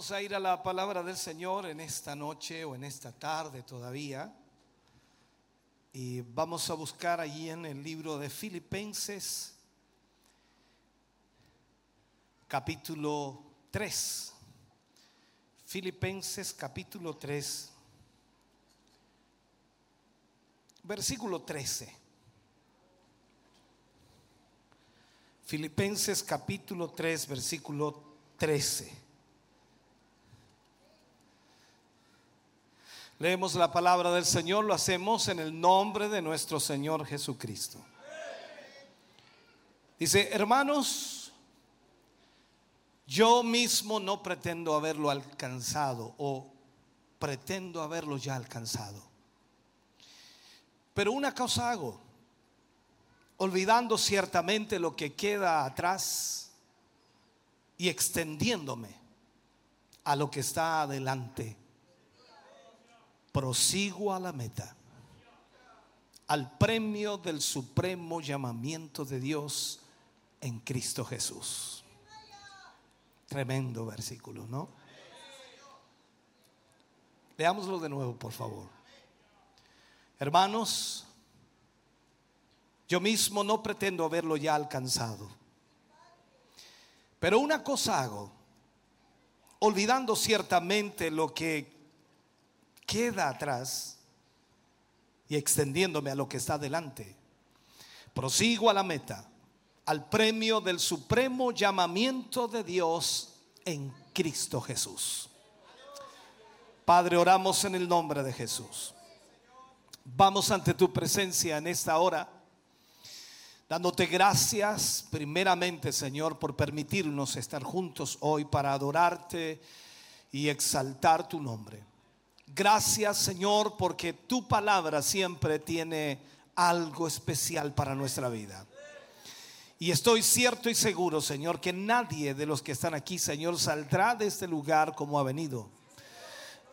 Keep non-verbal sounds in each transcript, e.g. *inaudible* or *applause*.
Vamos a ir a la palabra del Señor en esta noche o en esta tarde todavía. Y vamos a buscar allí en el libro de Filipenses, capítulo 3. Filipenses capítulo 3, versículo 13. Filipenses capítulo 3, versículo 13. Leemos la palabra del Señor, lo hacemos en el nombre de nuestro Señor Jesucristo. Dice, hermanos, yo mismo no pretendo haberlo alcanzado o pretendo haberlo ya alcanzado. Pero una cosa hago, olvidando ciertamente lo que queda atrás y extendiéndome a lo que está adelante prosigo a la meta, al premio del supremo llamamiento de Dios en Cristo Jesús. Tremendo versículo, ¿no? Leámoslo de nuevo, por favor. Hermanos, yo mismo no pretendo haberlo ya alcanzado, pero una cosa hago, olvidando ciertamente lo que queda atrás y extendiéndome a lo que está delante. Prosigo a la meta, al premio del supremo llamamiento de Dios en Cristo Jesús. Padre, oramos en el nombre de Jesús. Vamos ante tu presencia en esta hora, dándote gracias primeramente, Señor, por permitirnos estar juntos hoy para adorarte y exaltar tu nombre. Gracias Señor porque tu palabra siempre tiene algo especial para nuestra vida. Y estoy cierto y seguro, Señor, que nadie de los que están aquí, Señor, saldrá de este lugar como ha venido.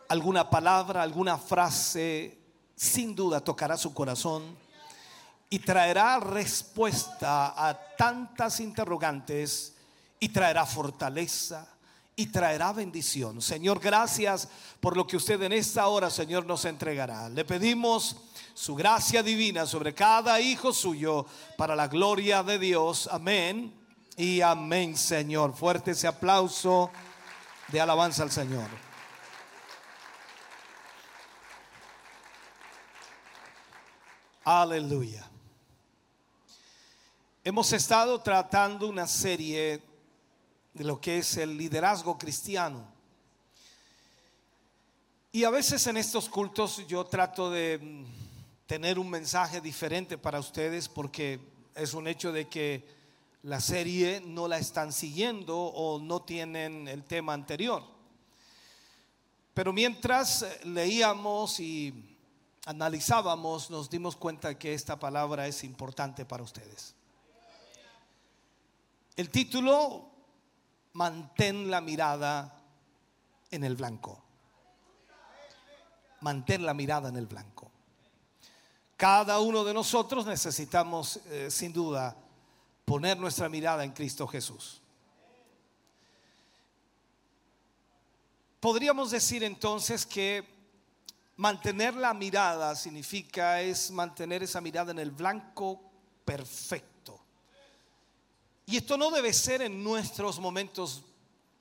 Alguna palabra, alguna frase, sin duda tocará su corazón y traerá respuesta a tantas interrogantes y traerá fortaleza y traerá bendición. Señor, gracias por lo que usted en esta hora, Señor, nos entregará. Le pedimos su gracia divina sobre cada hijo suyo para la gloria de Dios. Amén y amén, Señor. Fuerte ese aplauso de alabanza al Señor. Aleluya. Hemos estado tratando una serie de lo que es el liderazgo cristiano. Y a veces en estos cultos yo trato de mm, tener un mensaje diferente para ustedes porque es un hecho de que la serie no la están siguiendo o no tienen el tema anterior. Pero mientras leíamos y analizábamos, nos dimos cuenta que esta palabra es importante para ustedes. El título mantén la mirada en el blanco. Mantén la mirada en el blanco. Cada uno de nosotros necesitamos, eh, sin duda, poner nuestra mirada en Cristo Jesús. Podríamos decir entonces que mantener la mirada significa es mantener esa mirada en el blanco perfecto. Y esto no debe ser en nuestros momentos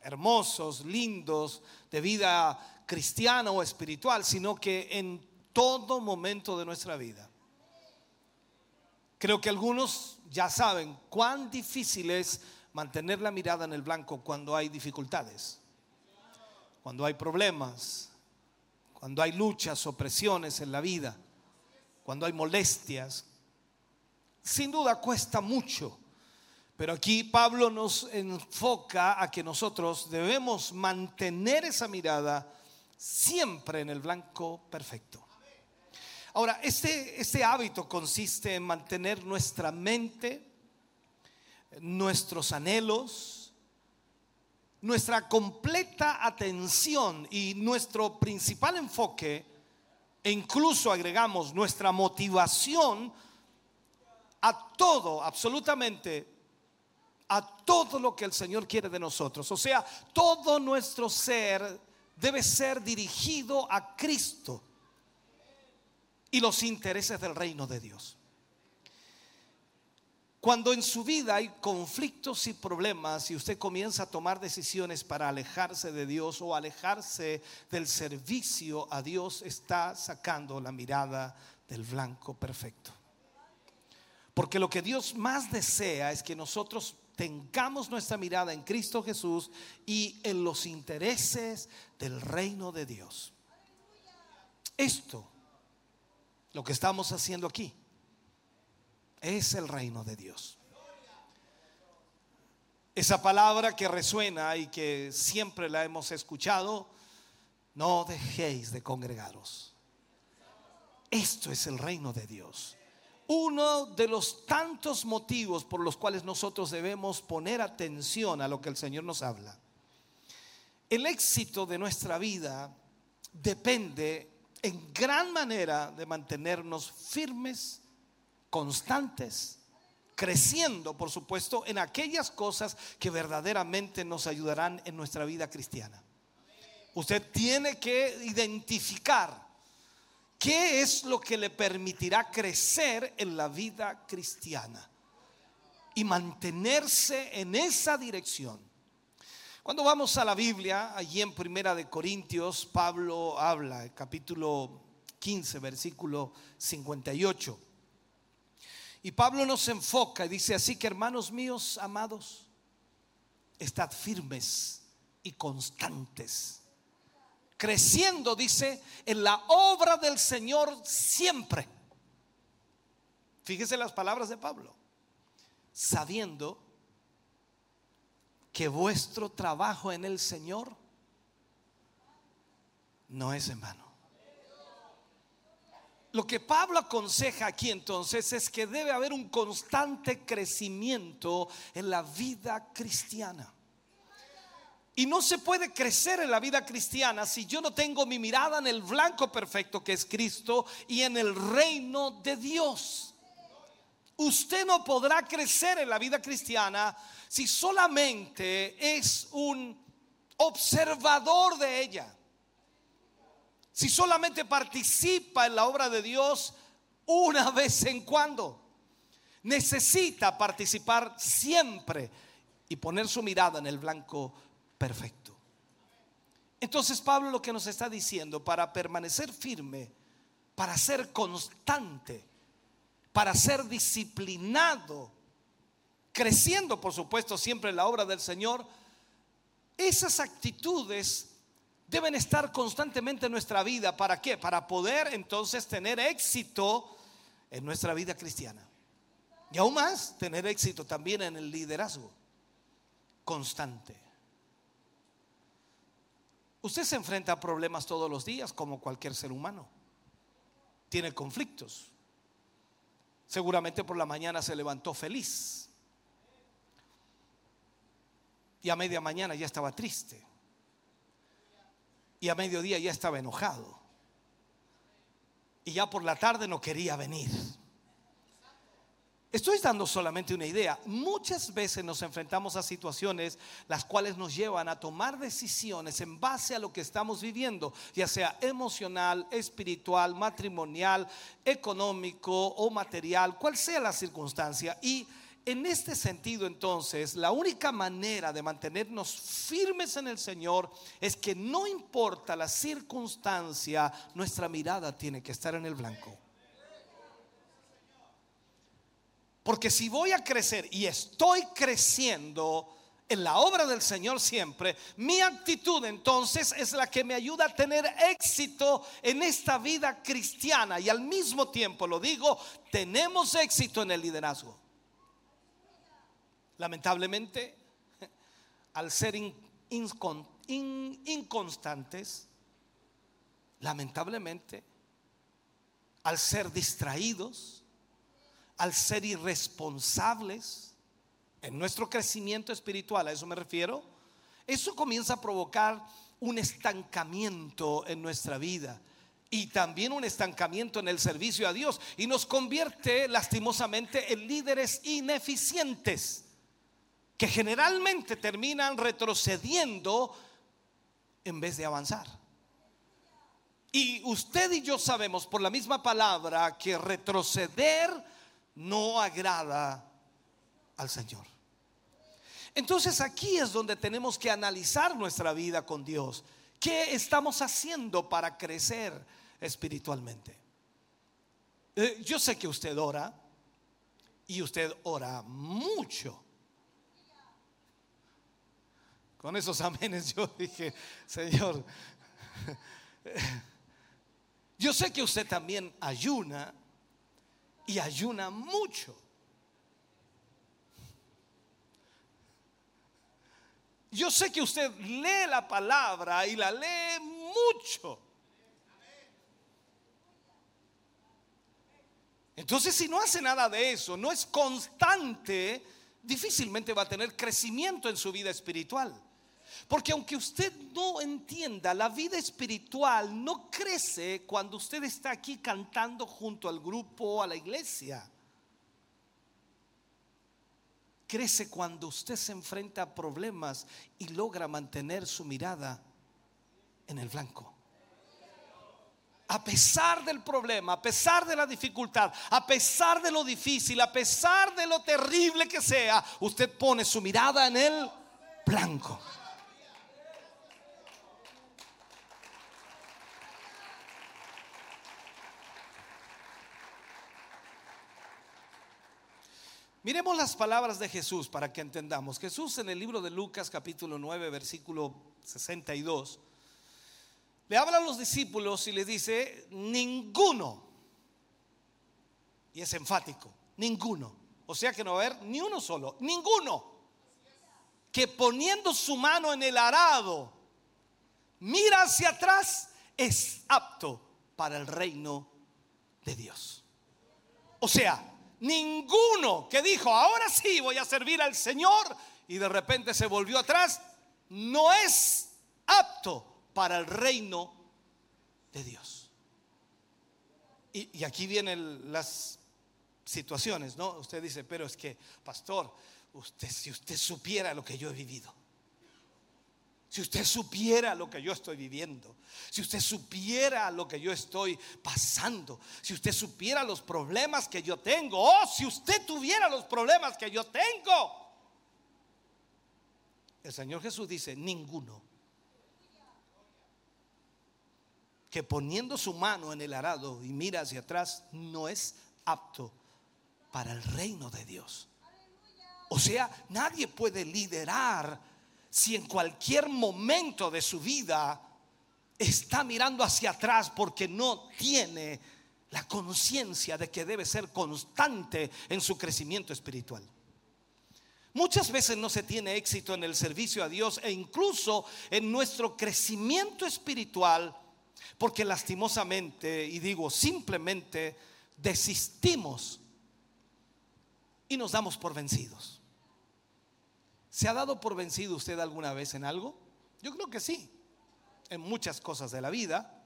hermosos, lindos, de vida cristiana o espiritual, sino que en todo momento de nuestra vida. Creo que algunos ya saben cuán difícil es mantener la mirada en el blanco cuando hay dificultades, cuando hay problemas, cuando hay luchas, opresiones en la vida, cuando hay molestias. Sin duda cuesta mucho pero aquí Pablo nos enfoca a que nosotros debemos mantener esa mirada siempre en el blanco perfecto. Ahora, este, este hábito consiste en mantener nuestra mente, nuestros anhelos, nuestra completa atención y nuestro principal enfoque, e incluso agregamos nuestra motivación a todo, absolutamente, a todo lo que el Señor quiere de nosotros. O sea, todo nuestro ser debe ser dirigido a Cristo y los intereses del reino de Dios. Cuando en su vida hay conflictos y problemas y usted comienza a tomar decisiones para alejarse de Dios o alejarse del servicio a Dios, está sacando la mirada del blanco perfecto. Porque lo que Dios más desea es que nosotros tengamos nuestra mirada en Cristo Jesús y en los intereses del reino de Dios. Esto, lo que estamos haciendo aquí, es el reino de Dios. Esa palabra que resuena y que siempre la hemos escuchado, no dejéis de congregaros. Esto es el reino de Dios uno de los tantos motivos por los cuales nosotros debemos poner atención a lo que el Señor nos habla. El éxito de nuestra vida depende en gran manera de mantenernos firmes, constantes, creciendo, por supuesto, en aquellas cosas que verdaderamente nos ayudarán en nuestra vida cristiana. Usted tiene que identificar ¿Qué es lo que le permitirá crecer en la vida cristiana? Y mantenerse en esa dirección. Cuando vamos a la Biblia, allí en Primera de Corintios, Pablo habla, capítulo 15, versículo 58. Y Pablo nos enfoca y dice así que hermanos míos, amados, estad firmes y constantes creciendo, dice, en la obra del Señor siempre. Fíjese las palabras de Pablo. Sabiendo que vuestro trabajo en el Señor no es en vano. Lo que Pablo aconseja aquí entonces es que debe haber un constante crecimiento en la vida cristiana. Y no se puede crecer en la vida cristiana si yo no tengo mi mirada en el blanco perfecto que es Cristo y en el reino de Dios. Usted no podrá crecer en la vida cristiana si solamente es un observador de ella. Si solamente participa en la obra de Dios una *laughs* vez en cuando. Necesita participar siempre y poner su mirada en el blanco perfecto. Entonces Pablo lo que nos está diciendo, para permanecer firme, para ser constante, para ser disciplinado, creciendo por supuesto siempre en la obra del Señor, esas actitudes deben estar constantemente en nuestra vida. ¿Para qué? Para poder entonces tener éxito en nuestra vida cristiana. Y aún más, tener éxito también en el liderazgo constante. Usted se enfrenta a problemas todos los días como cualquier ser humano. Tiene conflictos. Seguramente por la mañana se levantó feliz. Y a media mañana ya estaba triste. Y a mediodía ya estaba enojado. Y ya por la tarde no quería venir. Estoy dando solamente una idea. Muchas veces nos enfrentamos a situaciones las cuales nos llevan a tomar decisiones en base a lo que estamos viviendo, ya sea emocional, espiritual, matrimonial, económico o material, cual sea la circunstancia. Y en este sentido entonces, la única manera de mantenernos firmes en el Señor es que no importa la circunstancia, nuestra mirada tiene que estar en el blanco. Porque si voy a crecer y estoy creciendo en la obra del Señor siempre, mi actitud entonces es la que me ayuda a tener éxito en esta vida cristiana. Y al mismo tiempo, lo digo, tenemos éxito en el liderazgo. Lamentablemente, al ser inconstantes, lamentablemente, al ser distraídos, al ser irresponsables en nuestro crecimiento espiritual, a eso me refiero, eso comienza a provocar un estancamiento en nuestra vida y también un estancamiento en el servicio a Dios y nos convierte lastimosamente en líderes ineficientes que generalmente terminan retrocediendo en vez de avanzar. Y usted y yo sabemos por la misma palabra que retroceder no agrada al Señor. Entonces aquí es donde tenemos que analizar nuestra vida con Dios. ¿Qué estamos haciendo para crecer espiritualmente? Eh, yo sé que usted ora y usted ora mucho. Con esos amenes yo dije, Señor, *laughs* yo sé que usted también ayuna y ayuna mucho. Yo sé que usted lee la palabra y la lee mucho. Entonces, si no hace nada de eso, no es constante, difícilmente va a tener crecimiento en su vida espiritual. Porque aunque usted no entienda, la vida espiritual no crece cuando usted está aquí cantando junto al grupo, a la iglesia. Crece cuando usted se enfrenta a problemas y logra mantener su mirada en el blanco. A pesar del problema, a pesar de la dificultad, a pesar de lo difícil, a pesar de lo terrible que sea, usted pone su mirada en el blanco. Miremos las palabras de Jesús para que entendamos. Jesús en el libro de Lucas capítulo 9 versículo 62 le habla a los discípulos y les dice, ninguno, y es enfático, ninguno, o sea que no va a haber ni uno solo, ninguno, que poniendo su mano en el arado, mira hacia atrás, es apto para el reino de Dios. O sea, ninguno que dijo, ahora sí voy a servir al Señor y de repente se volvió atrás, no es apto para el reino de Dios. Y, aquí vienen las situaciones, ¿no? Usted dice, pero es que, pastor, usted, si usted supiera lo que yo he vivido. Si usted supiera lo que yo estoy viviendo, si usted supiera lo que yo estoy pasando, si usted supiera los problemas que yo tengo, o si usted tuviera los problemas que yo tengo. El Señor Jesús dice, ninguno que poniendo su mano en el arado y mira hacia atrás no es apto para el reino de Dios. O sea, nadie puede liderar si en cualquier momento de su vida está mirando hacia atrás porque no tiene la conciencia de que debe ser constante en su crecimiento espiritual. Muchas veces no se tiene éxito en el servicio a Dios e incluso en nuestro crecimiento espiritual porque lastimosamente, y digo simplemente, desistimos y nos damos por vencidos. ¿Se ha dado por vencido usted alguna vez en algo? Yo creo que sí, en muchas cosas de la vida.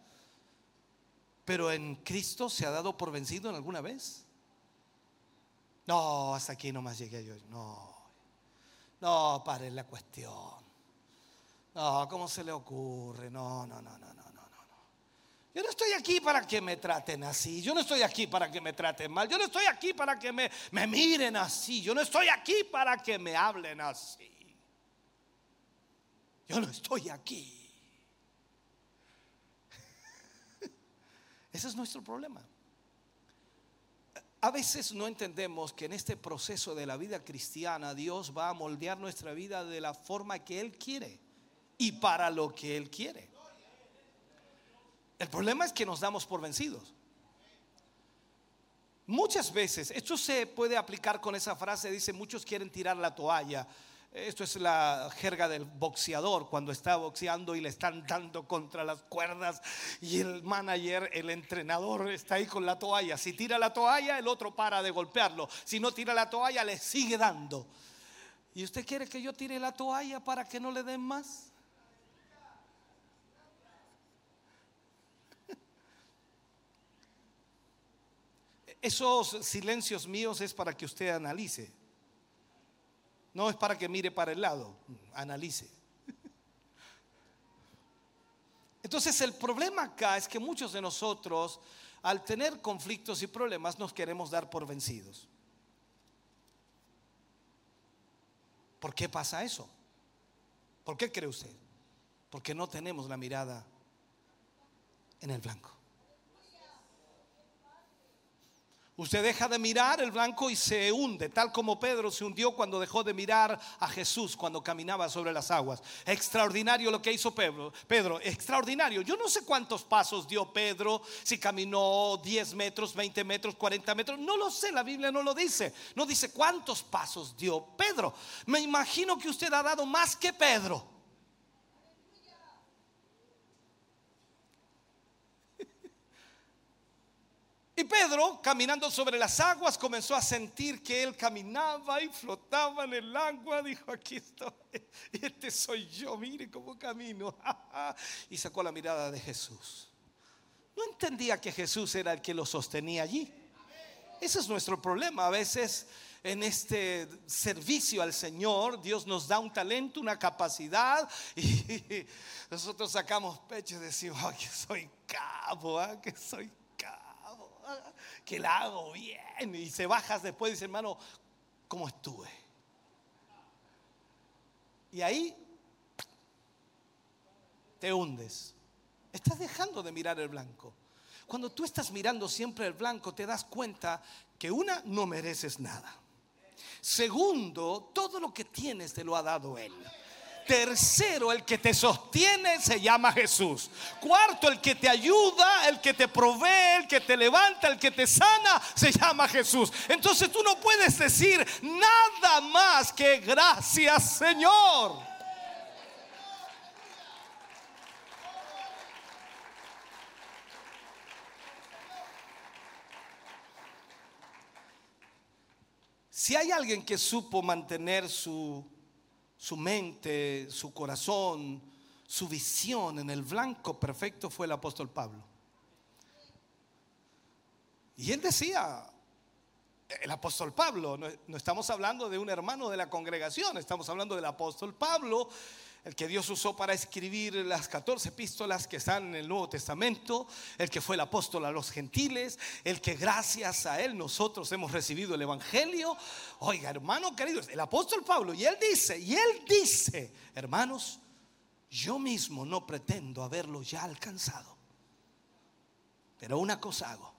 Pero en Cristo se ha dado por vencido en alguna vez. No, hasta aquí nomás llegué yo. No, no, pare la cuestión. No, ¿cómo se le ocurre? No, no, no, no, no. Yo no estoy aquí para que me traten así. Yo no estoy aquí para que me traten mal. Yo no estoy aquí para que me, me miren así. Yo no estoy aquí para que me hablen así. Yo no estoy aquí. *laughs* Ese es nuestro problema. A veces no entendemos que en este proceso de la vida cristiana Dios va a moldear nuestra vida de la forma que Él quiere y para lo que Él quiere. El problema es que nos damos por vencidos. Muchas veces, esto se puede aplicar con esa frase, dice, muchos quieren tirar la toalla. Esto es la jerga del boxeador cuando está boxeando y le están dando contra las cuerdas y el manager, el entrenador está ahí con la toalla. Si tira la toalla, el otro para de golpearlo. Si no tira la toalla, le sigue dando. ¿Y usted quiere que yo tire la toalla para que no le den más? Esos silencios míos es para que usted analice. No es para que mire para el lado, analice. Entonces el problema acá es que muchos de nosotros, al tener conflictos y problemas, nos queremos dar por vencidos. ¿Por qué pasa eso? ¿Por qué cree usted? Porque no tenemos la mirada en el blanco. Usted deja de mirar el blanco y se hunde, tal como Pedro se hundió cuando dejó de mirar a Jesús cuando caminaba sobre las aguas. Extraordinario lo que hizo Pedro. Pedro, extraordinario. Yo no sé cuántos pasos dio Pedro, si caminó 10 metros, 20 metros, 40 metros. No lo sé, la Biblia no lo dice. No dice cuántos pasos dio Pedro. Me imagino que usted ha dado más que Pedro. Pedro, caminando sobre las aguas, comenzó a sentir que él caminaba y flotaba en el agua. Dijo, aquí estoy, este soy yo, mire cómo camino. *laughs* Y sacó la mirada de Jesús. No entendía que Jesús era el que lo sostenía allí. Ese es nuestro problema. A veces en este servicio al Señor, Dios nos da un talento, una capacidad y *laughs* nosotros sacamos pecho y decimos, que soy cabo, ¿ah? que soy *laughs* que la hago bien. Y se bajas después y dice, hermano, ¿cómo estuve? Y ahí te hundes. Estás dejando de mirar el blanco. Cuando tú estás mirando siempre el blanco, te das cuenta que una, no mereces nada. Segundo, todo lo que tienes te lo ha dado Él. Tercero, el que te sostiene se llama Jesús. Cuarto, el que te ayuda, el que te provee, el que te levanta, el que te sana, se llama Jesús. Entonces tú no puedes decir nada más que gracias Señor. Si hay alguien que supo mantener su su mente, su corazón, su visión en el blanco perfecto fue el apóstol Pablo. Y él decía, el apóstol Pablo, no, estamos hablando de un hermano de la congregación, estamos hablando del apóstol Pablo, el que Dios usó para escribir las 14 epístolas que están en el Nuevo Testamento, el que fue el apóstol a los gentiles, el que gracias a él nosotros hemos recibido el Evangelio. Oiga, hermano querido, el apóstol Pablo, y él dice, y él dice, hermanos, yo mismo no pretendo haberlo ya alcanzado, pero una cosa hago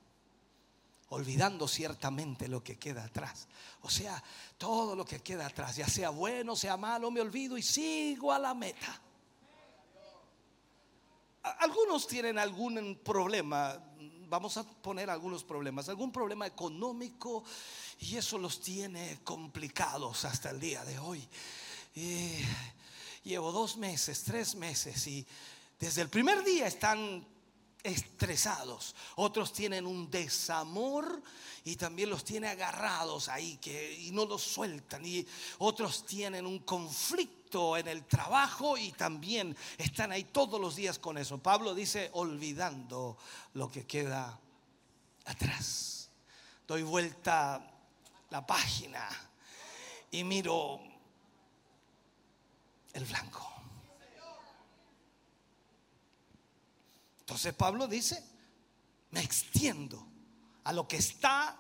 olvidando ciertamente lo que queda atrás. O sea, todo lo que queda atrás, ya sea bueno, sea malo, me olvido y sigo a la meta. Algunos tienen algún problema, vamos a poner algunos problemas, algún problema económico y eso los tiene complicados hasta el día de hoy. llevo dos meses, tres meses y desde el primer día están estresados, otros tienen un desamor y también los tiene agarrados ahí que, y no los sueltan, y otros tienen un conflicto en el trabajo y también están ahí todos los días con eso. Pablo dice, olvidando lo que queda atrás. Doy vuelta la página y miro el blanco. Entonces Pablo dice, me extiendo a lo que está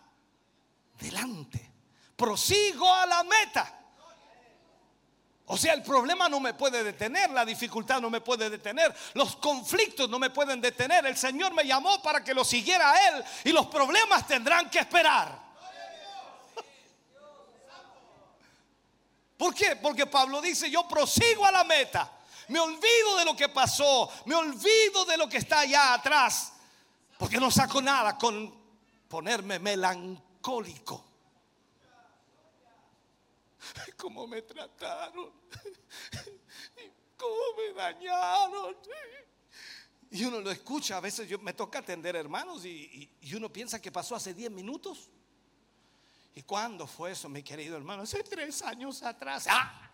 delante. Prosigo a la meta. O sea, el problema no me puede detener, la dificultad no me puede detener, los conflictos no me pueden detener. El Señor me llamó para que lo siguiera a Él y los problemas tendrán que esperar. ¿Por qué? Porque Pablo dice, yo prosigo a la meta. Me olvido de lo que pasó. Me olvido de lo que está allá atrás. Porque no saco nada con ponerme melancólico. cómo me trataron, cómo me dañaron. Y uno lo escucha, a veces yo me toca atender hermanos y, uno piensa que pasó hace 10 minutos. ¿Y cuándo fue eso, mi querido hermano? Hace tres años atrás. ¡Ah!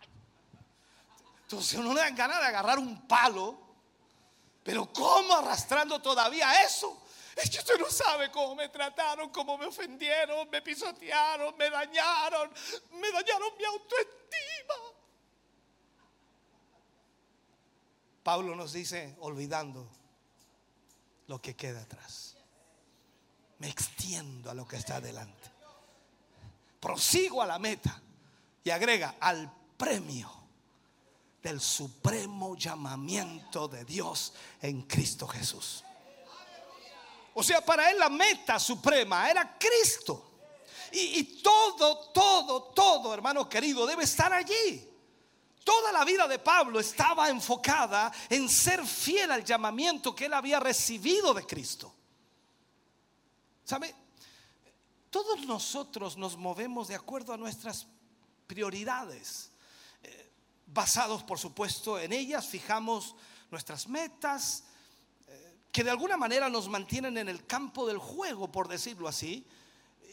Entonces uno le da ganas de agarrar un palo, pero ¿cómo arrastrando todavía eso? Es que usted no sabe cómo me trataron, cómo me ofendieron, me pisotearon, me dañaron, me dañaron mi autoestima. Pablo nos dice, olvidando lo que queda atrás. Me extiendo a lo que está adelante. Prosigo a la meta y agrega al premio del supremo llamamiento de Dios en Cristo Jesús. O sea, para él la meta suprema era Cristo. Y, y, todo, todo, todo, hermano querido, debe estar allí. Toda la vida de Pablo estaba enfocada en ser fiel al llamamiento que él había recibido de Cristo. ¿Sabe? Todos nosotros nos movemos de acuerdo a nuestras prioridades. Basados, por supuesto, en ellas, fijamos nuestras metas, eh, que de alguna manera nos mantienen en el campo del juego, por decirlo así.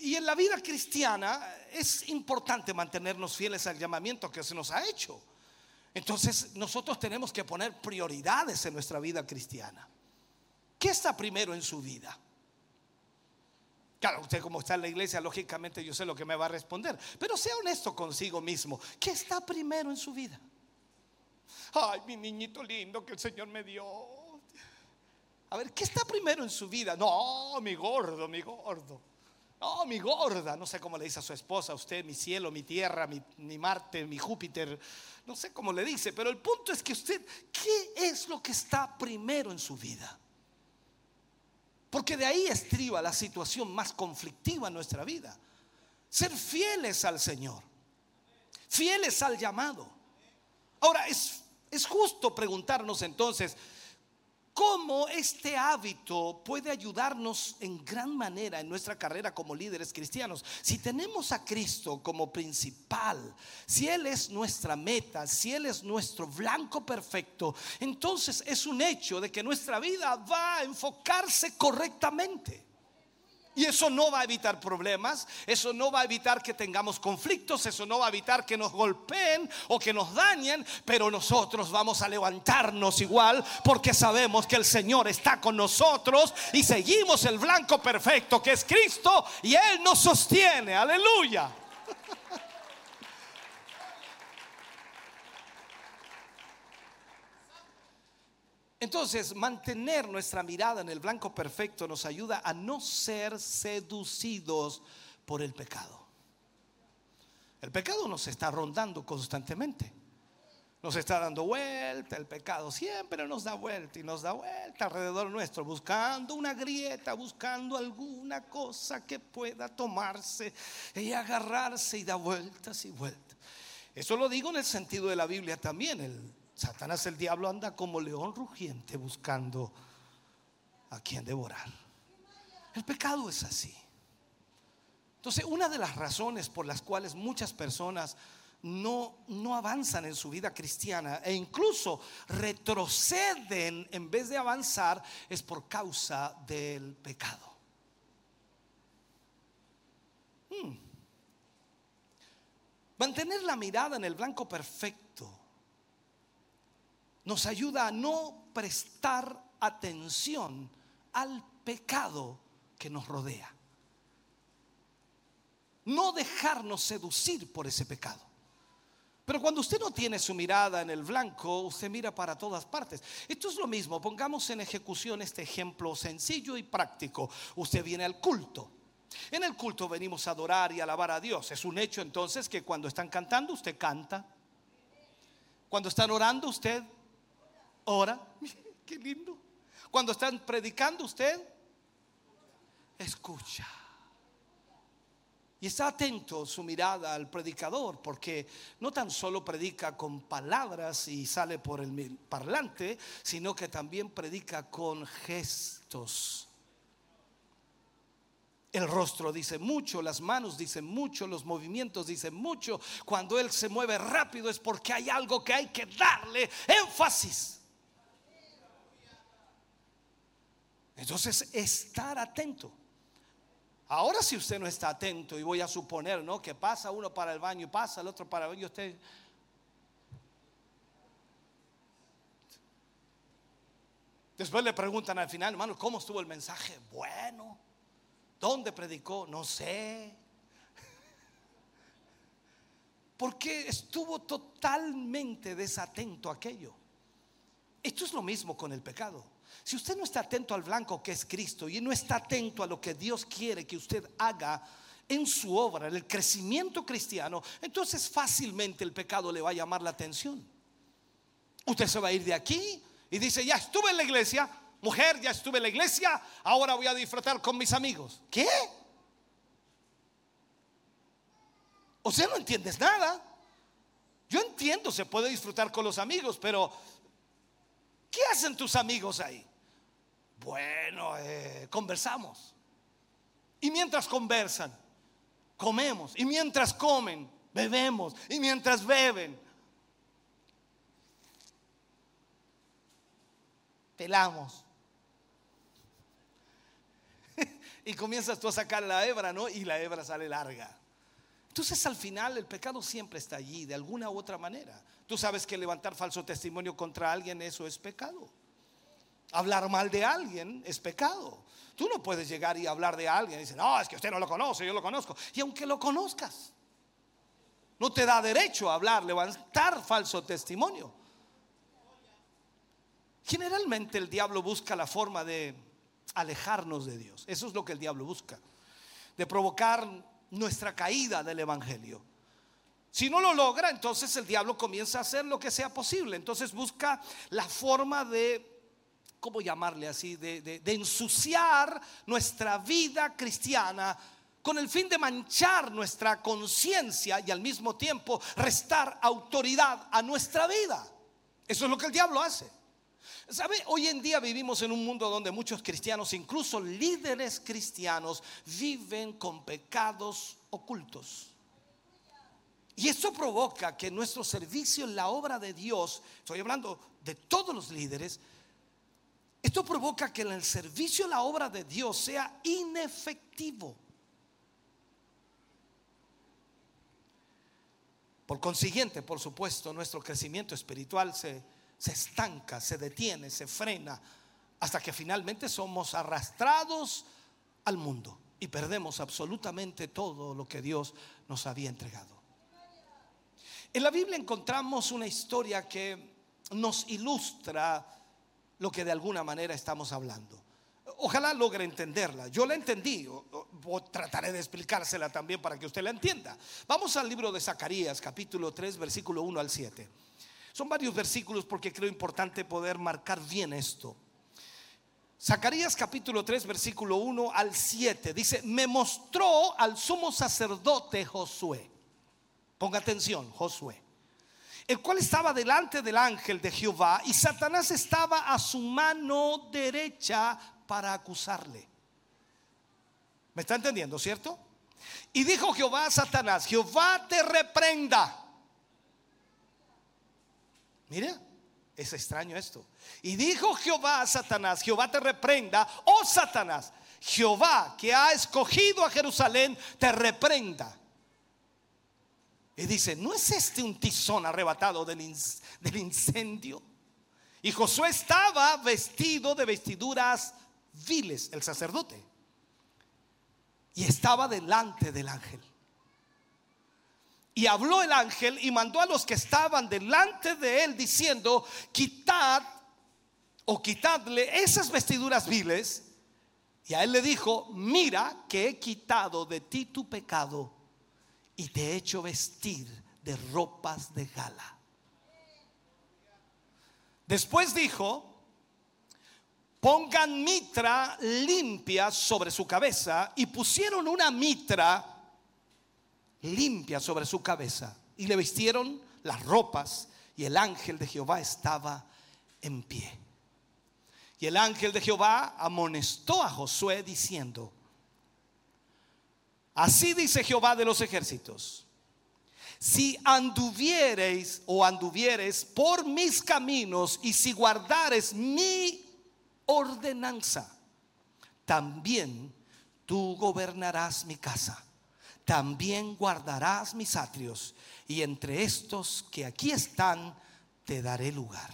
Y en la vida cristiana es importante mantenernos fieles al llamamiento que se nos ha hecho. Entonces nosotros tenemos que poner prioridades en nuestra vida cristiana. ¿Qué está primero en su vida? Claro, usted como está en la iglesia, lógicamente yo sé lo que me va a responder, pero sea honesto consigo mismo. ¿Qué está primero en su vida? Ay, mi niñito lindo que el Señor me dio. A ver, ¿qué está primero en su vida? No, mi gordo, mi gordo. No, mi gorda. No sé cómo le dice a su esposa, usted, mi cielo, mi tierra, mi, mi Marte, mi Júpiter no sé cómo le dice, pero el punto es que usted, ¿qué es lo que está primero en su vida? Porque de ahí estriba la situación más conflictiva en nuestra vida. Ser fieles al Señor, fieles al llamado. Ahora, es, es justo preguntarnos entonces, cómo este hábito puede ayudarnos en gran manera en nuestra carrera como líderes cristianos. Si tenemos a Cristo como principal, si Él es nuestra meta, si Él es nuestro blanco perfecto, entonces es un hecho de que nuestra vida va a enfocarse correctamente. Y eso no va a evitar problemas, eso no va a evitar que tengamos conflictos, eso no va a evitar que nos golpeen o que nos dañen, pero nosotros vamos a levantarnos igual porque sabemos que el Señor está con nosotros y seguimos el blanco perfecto que es Cristo y Él nos sostiene. Aleluya. Entonces, mantener nuestra mirada en el blanco perfecto nos ayuda a no ser seducidos por el pecado. El pecado nos está rondando constantemente. Nos está dando vuelta, el pecado siempre nos da vuelta y nos da vuelta alrededor nuestro, buscando una grieta, buscando alguna cosa que pueda tomarse y agarrarse y da vueltas y vueltas. Eso lo digo en el sentido de la Biblia también. El Satanás el diablo anda como león rugiente buscando a quien devorar. El pecado es así. Entonces, una de las razones por las cuales muchas personas no, no avanzan en su vida cristiana e incluso retroceden en vez de avanzar es por causa del pecado. Hmm. Mantener la mirada en el blanco perfecto nos ayuda a no prestar atención al pecado que nos rodea. No dejarnos seducir por ese pecado. Pero cuando usted no tiene su mirada en el blanco, usted mira para todas partes. Esto es lo mismo, pongamos en ejecución este ejemplo sencillo y práctico. Usted viene al culto. En el culto venimos a adorar y alabar a Dios. Es un hecho entonces que cuando están cantando, usted canta. Cuando están orando, usted ora. *laughs* Qué lindo. Cuando están predicando usted, escucha. Y está atento su mirada al predicador, porque no tan solo predica con palabras y sale por el parlante, sino que también predica con gestos. El rostro dice mucho, las manos dicen mucho, los movimientos dicen mucho. Cuando Él se mueve rápido es porque hay algo que hay que darle énfasis. Entonces, estar atento. Ahora si usted no está atento y voy a suponer, ¿no? Que pasa uno para el baño y pasa el otro para el baño, usted Después le preguntan al final, hermano, ¿cómo estuvo el mensaje? Bueno. ¿Dónde predicó? No sé. *laughs* Porque estuvo totalmente desatento a aquello. Esto es lo mismo con el pecado. Si usted no está atento al blanco que es Cristo y no está atento a lo que Dios quiere que usted haga en su obra, en el crecimiento cristiano, entonces fácilmente el pecado le va a llamar la atención. Usted se va a ir de aquí y dice, ya estuve en la iglesia, mujer, ya estuve en la iglesia, ahora voy a disfrutar con mis amigos. ¿Qué? O sea, no entiendes nada. Yo entiendo, se puede disfrutar con los amigos, pero ¿qué hacen tus amigos ahí? Bueno, eh, conversamos. Y mientras conversan, comemos. Y mientras comen, bebemos. Y mientras beben, pelamos. *laughs* y comienzas tú a sacar la hebra, ¿no? Y la hebra sale larga. Entonces al final el pecado siempre está allí, de alguna u otra manera. Tú sabes que levantar falso testimonio contra alguien, eso es pecado. Hablar mal de alguien es pecado. Tú no puedes llegar y hablar de alguien y decir, no, es que usted no lo conoce, yo lo conozco. Y aunque lo conozcas, no te da derecho a hablar, levantar falso testimonio. Generalmente el diablo busca la forma de alejarnos de Dios. Eso es lo que el diablo busca. De provocar nuestra caída del Evangelio. Si no lo logra, entonces el diablo comienza a hacer lo que sea posible. Entonces busca la forma de, ¿cómo llamarle así? De, de ensuciar nuestra vida cristiana con el fin de manchar nuestra conciencia y al mismo tiempo restar autoridad a nuestra vida. Eso es lo que el diablo hace. ¿Sabe? Hoy en día vivimos en un mundo donde muchos cristianos, incluso líderes cristianos, viven con pecados ocultos. Y eso provoca que nuestro servicio en la obra de Dios, estoy hablando de todos los líderes, esto provoca que el servicio en la obra de Dios sea inefectivo. Por consiguiente, por supuesto, nuestro crecimiento espiritual se se estanca, se detiene, se frena, hasta que finalmente somos arrastrados al mundo y perdemos absolutamente todo lo que Dios nos había entregado. En la Biblia encontramos una historia que nos ilustra lo que de alguna manera estamos hablando. Ojalá logre entenderla. Yo la entendí, o, trataré de explicársela también para que usted la entienda. Vamos al libro de Zacarías, capítulo 3, versículo 1 al 7. Son varios versículos porque creo importante poder marcar bien esto. Zacarías capítulo 3 versículo 1 al 7 dice, me mostró al sumo sacerdote Josué. Ponga atención, Josué. El cual estaba delante del ángel de Jehová y Satanás estaba a su mano derecha para acusarle. ¿Me está entendiendo, cierto? Y dijo Jehová a Satanás, Jehová te reprenda Mire, es extraño esto. Y dijo Jehová a Satanás, Jehová te reprenda, oh Satanás, Jehová que ha escogido a Jerusalén, te reprenda. Y dice, ¿no es este un tizón arrebatado del, del incendio? Y Josué estaba vestido de vestiduras viles, el sacerdote. Y estaba delante del ángel. Y habló el ángel y mandó a los que estaban delante de él diciendo, quitad o quitadle esas vestiduras viles. Y a él le dijo, mira que he quitado de ti tu pecado y te he hecho vestir de ropas de gala. Después dijo, pongan mitra limpia sobre su cabeza y pusieron una mitra limpia sobre su cabeza y le vistieron las ropas y el ángel de Jehová estaba en pie. Y el ángel de Jehová amonestó a Josué diciendo, Así dice Jehová de los ejércitos. Si anduviereis o anduvieres por mis caminos y si guardares mi ordenanza, también tú gobernarás mi casa, también guardarás mis atrios y entre estos que aquí están te daré lugar.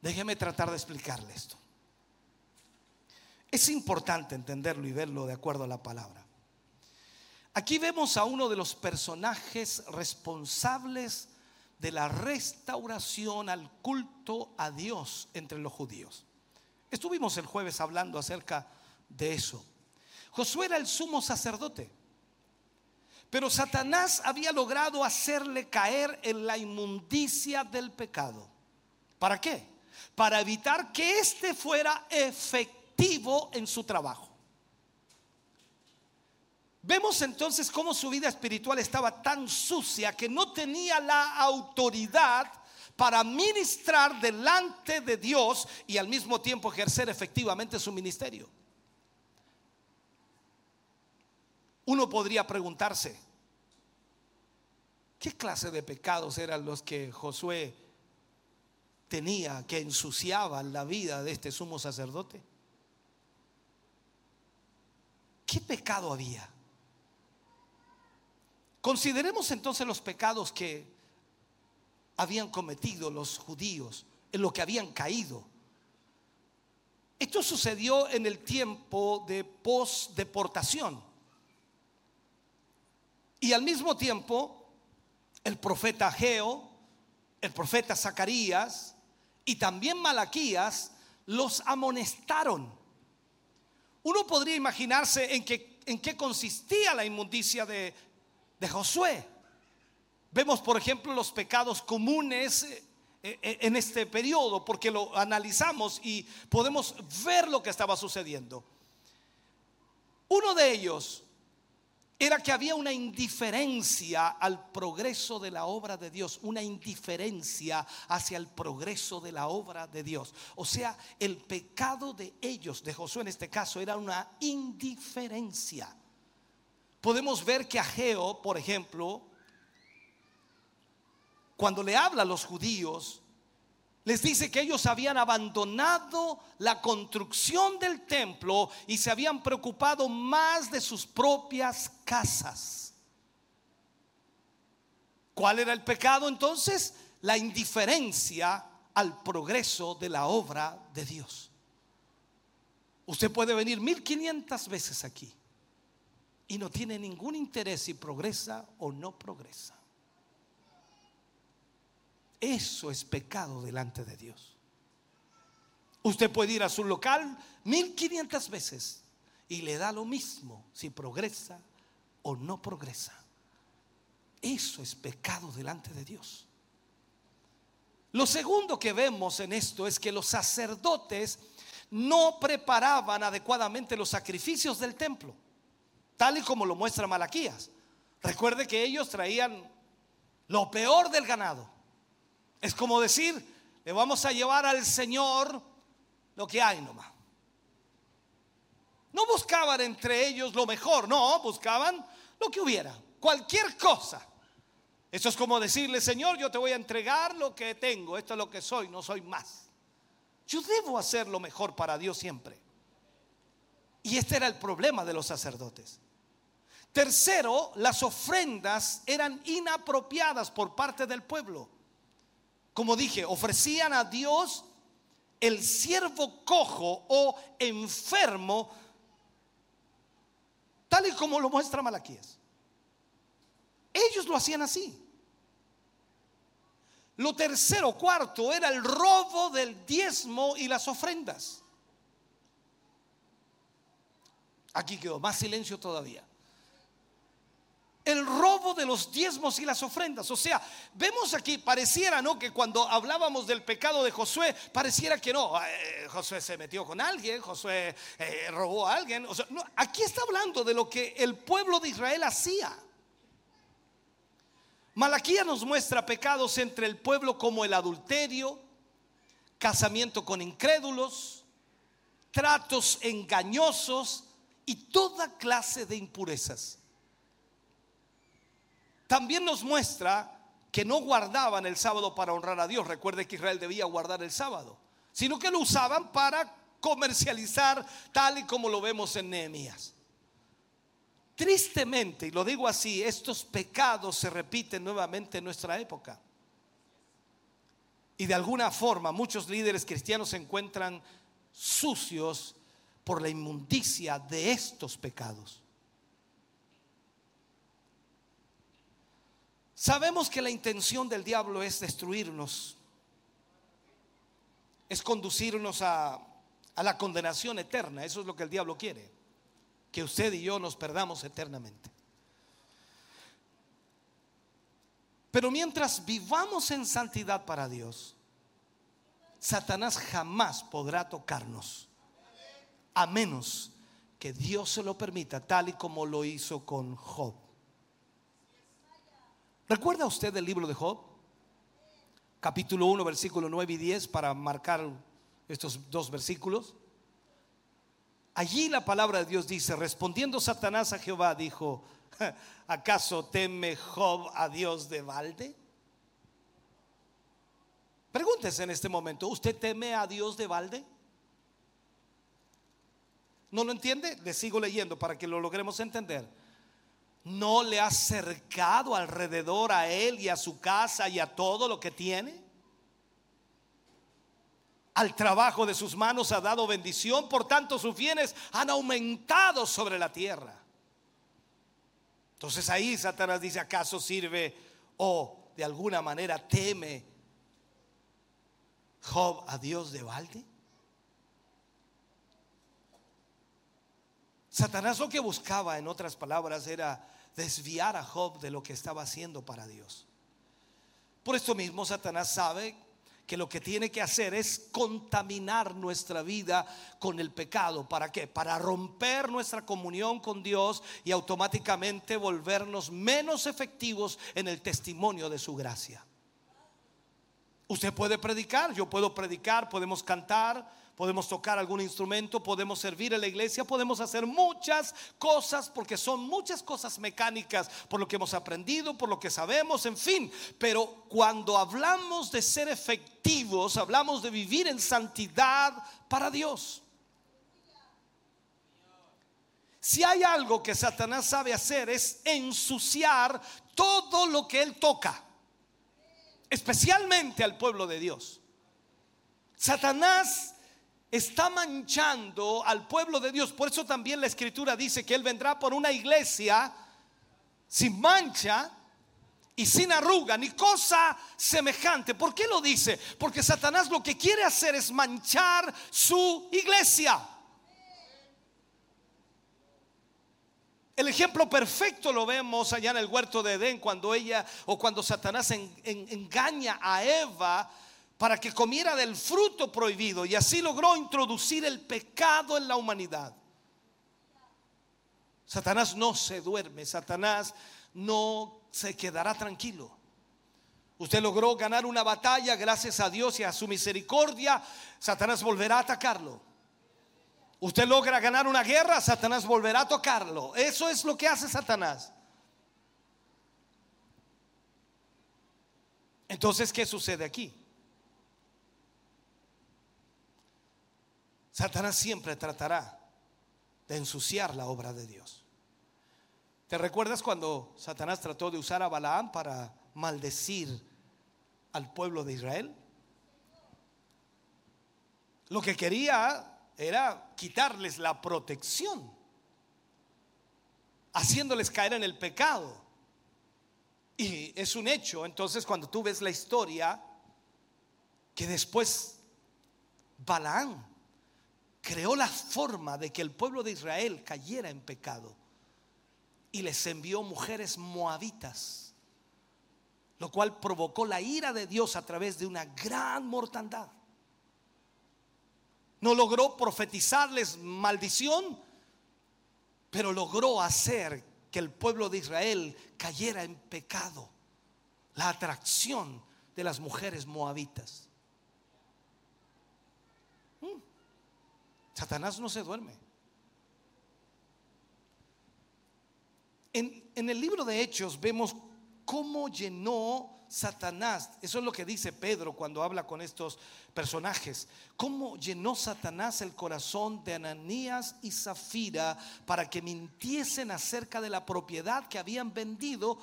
Déjeme tratar de explicarle esto. Es importante entenderlo y verlo de acuerdo a la palabra. Aquí vemos a uno de los personajes responsables de la restauración al culto a Dios entre los judíos. Estuvimos el jueves hablando acerca de eso. Josué era el sumo sacerdote, pero Satanás había logrado hacerle caer en la inmundicia del pecado. ¿Para qué? Para evitar que éste fuera efectivo en su trabajo. Vemos entonces cómo su vida espiritual estaba tan sucia que no tenía la autoridad para ministrar delante de Dios y al mismo tiempo ejercer efectivamente su ministerio. Uno podría preguntarse, ¿qué clase de pecados eran los que Josué tenía que ensuciaban la vida de este sumo sacerdote? ¿Qué pecado había? Consideremos entonces los pecados que habían cometido los judíos, en lo que habían caído. Esto sucedió en el tiempo de post-deportación. Y al mismo tiempo, el profeta Geo, el profeta Zacarías y también Malaquías los amonestaron. Uno podría imaginarse en, que, en qué consistía la inmundicia de de Josué. Vemos, por ejemplo, los pecados comunes eh, eh, en este periodo, porque lo analizamos y podemos ver lo que estaba sucediendo. Uno de ellos era que había una indiferencia al progreso de la obra de Dios, una indiferencia hacia el progreso de la obra de Dios. O sea, el pecado de ellos, de Josué en este caso, era una indiferencia podemos ver que Ageo, por ejemplo, cuando le habla a los judíos, les dice que ellos habían abandonado la construcción del templo y se habían preocupado más de sus propias casas. ¿Cuál era el pecado entonces? La indiferencia al progreso de la obra de Dios. Usted puede venir 1500 veces aquí y no tiene ningún interés si progresa o no progresa. Eso es pecado delante de Dios. Usted puede ir a su local 1500 veces y le da lo mismo si progresa o no progresa. Eso es pecado delante de Dios. Lo segundo que vemos en esto es que los sacerdotes no preparaban adecuadamente los sacrificios del templo tal y como lo muestra Malaquías. Recuerde que ellos traían lo peor del ganado. Es como decir, le vamos a llevar al Señor lo que hay nomás. No buscaban entre ellos lo mejor, no, buscaban lo que hubiera, cualquier cosa. Eso es como decirle, Señor, yo te voy a entregar lo que tengo, esto es lo que soy, no soy más. Yo debo hacer lo mejor para Dios siempre. Y este era el problema de los sacerdotes. Tercero, las ofrendas eran inapropiadas por parte del pueblo. Como dije, ofrecían a Dios el siervo cojo o enfermo, tal y como lo muestra Malaquías. Ellos lo hacían así. Lo tercero, cuarto, era el robo del diezmo y las ofrendas. Aquí quedó más silencio todavía el robo de los diezmos y las ofrendas. O sea, vemos aquí, pareciera, ¿no? Que cuando hablábamos del pecado de Josué, pareciera que no, eh, Josué se metió con alguien, Josué eh, robó a alguien. O no, aquí está hablando de lo que el pueblo de Israel hacía. Malaquía nos muestra pecados entre el pueblo como el adulterio, casamiento con incrédulos, tratos engañosos y toda clase de impurezas. También nos muestra que no guardaban el sábado para honrar a Dios. Recuerde que Israel debía guardar el sábado, sino que lo usaban para comercializar tal y como lo vemos en Nehemías. Tristemente, y lo digo así, estos pecados se repiten nuevamente en nuestra época. Y de alguna forma muchos líderes cristianos se encuentran sucios por la inmundicia de estos pecados. Sabemos que la intención del diablo es destruirnos, es conducirnos a, la condenación eterna. Eso es lo que el diablo quiere, que usted y yo nos perdamos eternamente. Pero mientras vivamos en santidad para Dios, Satanás jamás podrá tocarnos, a menos que Dios se lo permita, tal y como lo hizo con Job. ¿Recuerda usted el libro de Job? Capítulo 1, versículo 9 y 10 para marcar estos dos versículos. Allí la palabra de Dios dice, respondiendo Satanás a Jehová, dijo, *laughs* ¿acaso teme Job a Dios de balde? Pregúntese en este momento, ¿usted teme a Dios de balde? ¿No lo entiende? Le sigo leyendo para que lo logremos entender no le ha cercado alrededor a él y a su casa y a todo lo que tiene? Al trabajo de sus manos ha dado bendición, por tanto sus bienes han aumentado sobre la tierra. Entonces ahí Satanás dice, ¿acaso sirve o de alguna manera teme Job a Dios de balde? Satanás lo que buscaba, en otras palabras, era desviar a Job de lo que estaba haciendo para Dios. Por esto mismo Satanás sabe que lo que tiene que hacer es contaminar nuestra vida con el pecado. ¿Para qué? Para romper nuestra comunión con Dios y automáticamente volvernos menos efectivos en el testimonio de su gracia. Usted puede predicar, yo puedo predicar, podemos cantar, podemos tocar algún instrumento, podemos servir en la iglesia, podemos hacer muchas cosas porque son muchas cosas mecánicas por lo que hemos aprendido, por lo que sabemos, en fin. Pero cuando hablamos de ser efectivos, hablamos de vivir en santidad para Dios. Si hay algo que Satanás sabe hacer es ensuciar todo lo que él toca, especialmente al pueblo de Dios. Satanás está manchando al pueblo de Dios. Por eso también la escritura dice que Él vendrá por una iglesia sin mancha y sin arruga, ni cosa semejante. ¿Por qué lo dice? Porque Satanás lo que quiere hacer es manchar su iglesia. El ejemplo perfecto lo vemos allá en el huerto de Edén cuando ella o cuando Satanás engaña a Eva para que comiera del fruto prohibido y así logró introducir el pecado en la humanidad. Satanás no se duerme, Satanás no se quedará tranquilo. Usted logró ganar una batalla gracias a Dios y a su misericordia, Satanás volverá a atacarlo. Usted logra ganar una guerra, Satanás volverá a tocarlo. Eso es lo que hace Satanás. Entonces, ¿qué sucede aquí? Satanás siempre tratará de ensuciar la obra de Dios. ¿Te recuerdas cuando Satanás trató de usar a Balaam para maldecir al pueblo de Israel? Lo que quería era quitarles la protección, haciéndoles caer en el pecado. Y es un hecho, entonces cuando tú ves la historia, que después Balaam creó la forma de que el pueblo de Israel cayera en pecado y les envió mujeres moabitas, lo cual provocó la ira de Dios a través de una gran mortandad. No logró profetizarles maldición, pero logró hacer que el pueblo de Israel cayera en pecado. La atracción de las mujeres moabitas. Satanás no se duerme. En, en el libro de Hechos vemos cómo llenó Satanás, eso es lo que dice Pedro cuando habla con estos personajes, cómo llenó Satanás el corazón de Ananías y Zafira para que mintiesen acerca de la propiedad que habían vendido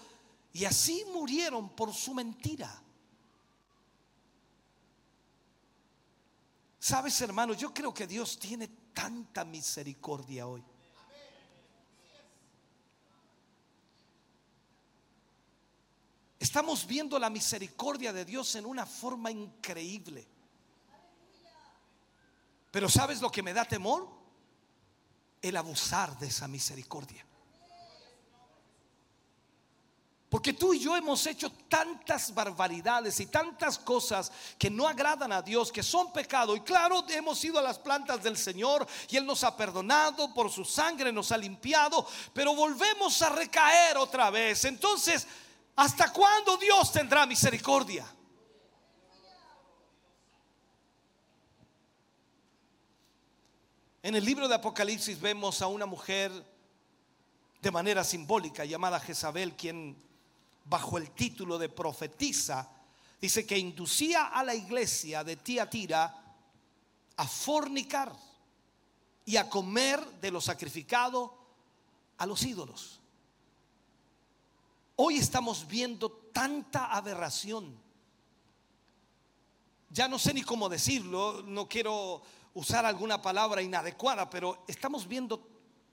y así murieron por su mentira. Sabes, hermano, yo creo que Dios tiene tanta misericordia hoy. Estamos viendo la misericordia de Dios en una forma increíble. Pero ¿sabes lo que me da temor? El abusar de esa misericordia. Porque tú y yo hemos hecho tantas barbaridades y tantas cosas que no agradan a Dios, que son pecado. Y claro, hemos ido a las plantas del Señor y Él nos ha perdonado, por su sangre nos ha limpiado, pero volvemos a recaer otra vez. Entonces, ¿hasta cuándo Dios tendrá misericordia? En el libro de Apocalipsis vemos a una mujer de manera simbólica llamada Jezabel, quien bajo el título de profetiza, dice que inducía a la iglesia de Tiatira a fornicar y a comer de lo sacrificado a los ídolos. Hoy estamos viendo tanta aberración. Ya no sé ni cómo decirlo, no quiero usar alguna palabra inadecuada, pero estamos viendo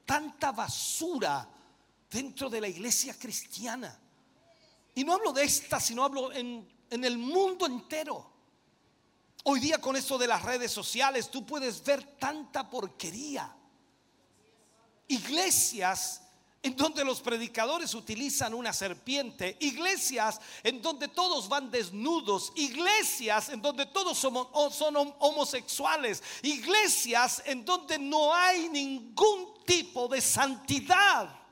tanta basura dentro de la iglesia cristiana. Y no hablo de esta, sino hablo en, el mundo entero. Hoy día con esto de las redes sociales tú puedes ver tanta porquería. Iglesias en donde los predicadores utilizan una serpiente, iglesias en donde todos van desnudos, iglesias en donde todos somos, son homosexuales, iglesias en donde no hay ningún tipo de santidad.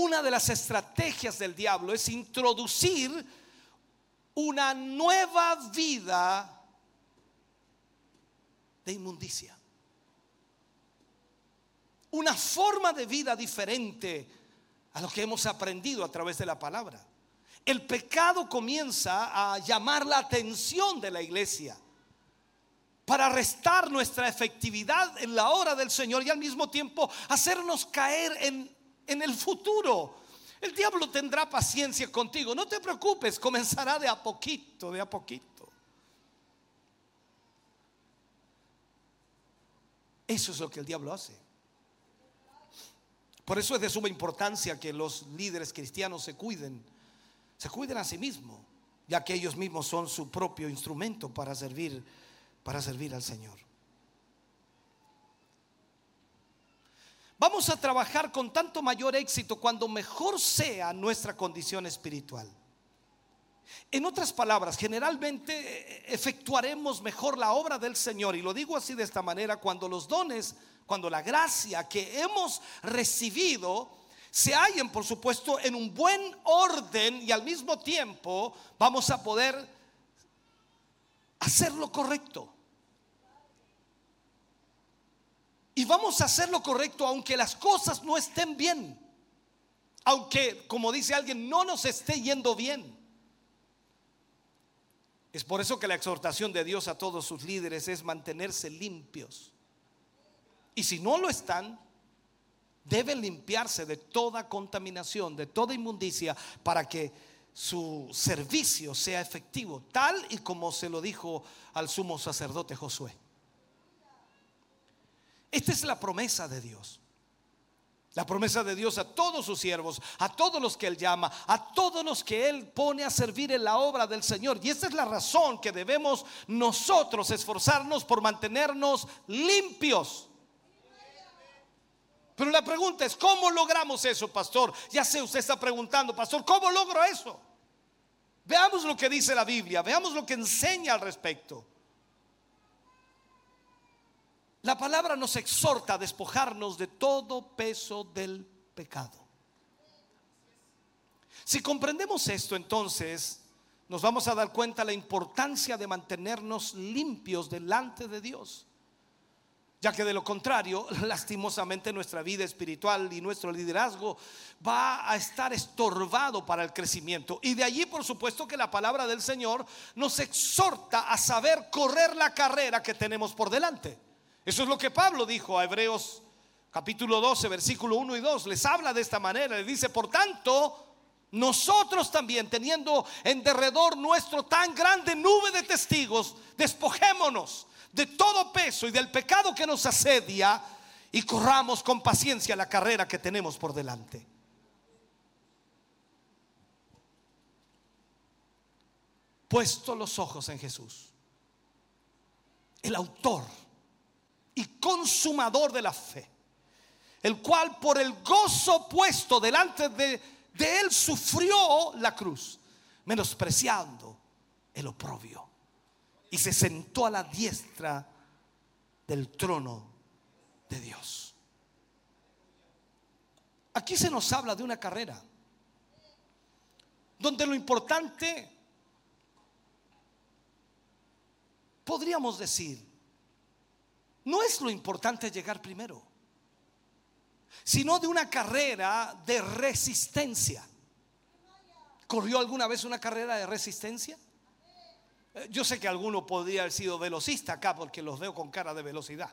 Una de las estrategias del diablo es introducir una nueva vida de inmundicia. Una forma de vida diferente a lo que hemos aprendido a través de la palabra. El pecado comienza a llamar la atención de la iglesia para restar nuestra efectividad en la hora del Señor y al mismo tiempo hacernos caer en en el futuro. El diablo tendrá paciencia contigo. No te preocupes, comenzará de a poquito, de a poquito. Eso es lo que el diablo hace. Por eso es de suma importancia que los líderes cristianos se cuiden, se cuiden a sí mismos, ya que ellos mismos son su propio instrumento para servir, para servir al Señor. Vamos a trabajar con tanto mayor éxito cuando mejor sea nuestra condición espiritual. En otras palabras, generalmente eh, efectuaremos mejor la obra del Señor, y lo digo así de esta manera, cuando los dones, cuando la gracia que hemos recibido se hallen, por supuesto, en un buen orden y al mismo tiempo vamos a poder hacer lo correcto. Y vamos a hacer lo correcto aunque las cosas no estén bien. Aunque, como dice alguien, no nos esté yendo bien. Es por eso que la exhortación de Dios a todos sus líderes es mantenerse limpios. Y si no lo están, deben limpiarse de toda contaminación, de toda inmundicia, para que su servicio sea efectivo, tal y como se lo dijo al sumo sacerdote Josué. Esta es la promesa de Dios. La promesa de Dios a todos sus siervos, a todos los que Él llama, a todos los que Él pone a servir en la obra del Señor. Y esta es la razón que debemos nosotros esforzarnos por mantenernos limpios. Pero la pregunta es, ¿cómo logramos eso, pastor? Ya sé, usted está preguntando, pastor, ¿cómo logro eso? Veamos lo que dice la Biblia, veamos lo que enseña al respecto. La palabra nos exhorta a despojarnos de todo peso del pecado. Si comprendemos esto, entonces nos vamos a dar cuenta de la importancia de mantenernos limpios delante de Dios. ya que de lo contrario, *laughs* lastimosamente nuestra vida espiritual y nuestro liderazgo va a estar estorbado para el crecimiento. Y de allí, por supuesto, que la palabra del Señor nos exhorta a saber correr la carrera que tenemos por delante. Eso es lo que Pablo dijo a Hebreos capítulo 12, versículo 1 y 2. Les habla de esta manera, le dice, por tanto, nosotros también, teniendo en derredor nuestro tan grande nube de testigos, despojémonos de todo peso y del pecado que nos asedia y corramos con paciencia la carrera que tenemos por delante. Puesto los ojos en Jesús, el autor y consumador de la fe, el cual por el gozo puesto delante de, de él sufrió la cruz, menospreciando el oprobio y se sentó a la diestra del trono de Dios. Aquí se nos habla de una carrera donde lo importante, podríamos decir, no es lo importante llegar primero, sino de una carrera de resistencia. ¿Corrió alguna vez una carrera de resistencia? Eh, yo sé que alguno podría haber sido velocista acá porque los veo con cara de velocidad.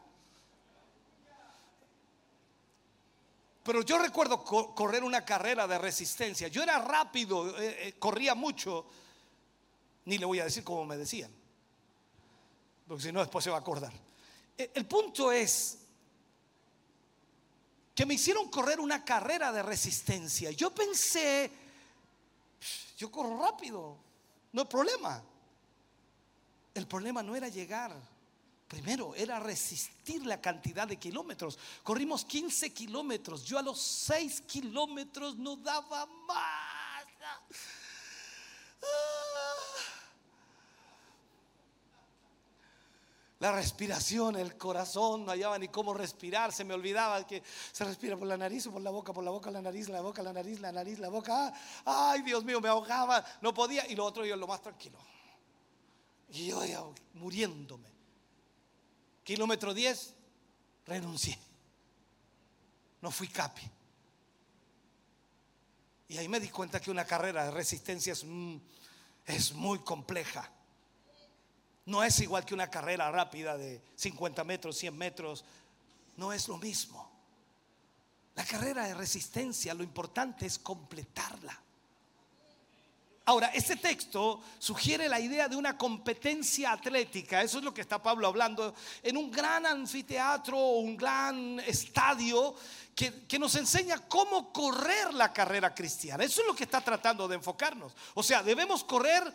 Pero yo recuerdo correr una carrera de resistencia. Yo era rápido, eh, eh, corría mucho. Ni le voy a decir como me decían. Porque si no, después se va a acordar. El punto es que me hicieron correr una carrera de resistencia. Yo pensé, yo corro rápido, no hay problema. El problema no era llegar. Primero era resistir la cantidad de kilómetros. Corrimos 15 kilómetros. Yo a los 6 kilómetros no daba más. La respiración, el corazón, no hallaba ni cómo respirar, se me olvidaba que se respira por la nariz o por la boca, por la boca, la nariz, la boca, la nariz, la nariz, la boca. Ay, Dios mío, me ahogaba, no podía. Y lo otro yo lo más tranquilo. Y yo muriéndome. Kilómetro 10, renuncié. No fui capi. Y ahí me di cuenta que una carrera de resistencia es, es muy compleja. No es igual que una carrera rápida de 50 metros, 100 metros. No es lo mismo. La carrera de resistencia, lo importante es completarla. Ahora, este texto sugiere la idea de una competencia atlética, eso es lo que está Pablo hablando, en un gran anfiteatro o un gran estadio que, que, nos enseña cómo correr la carrera cristiana. Eso es lo que está tratando de enfocarnos. O sea, debemos correr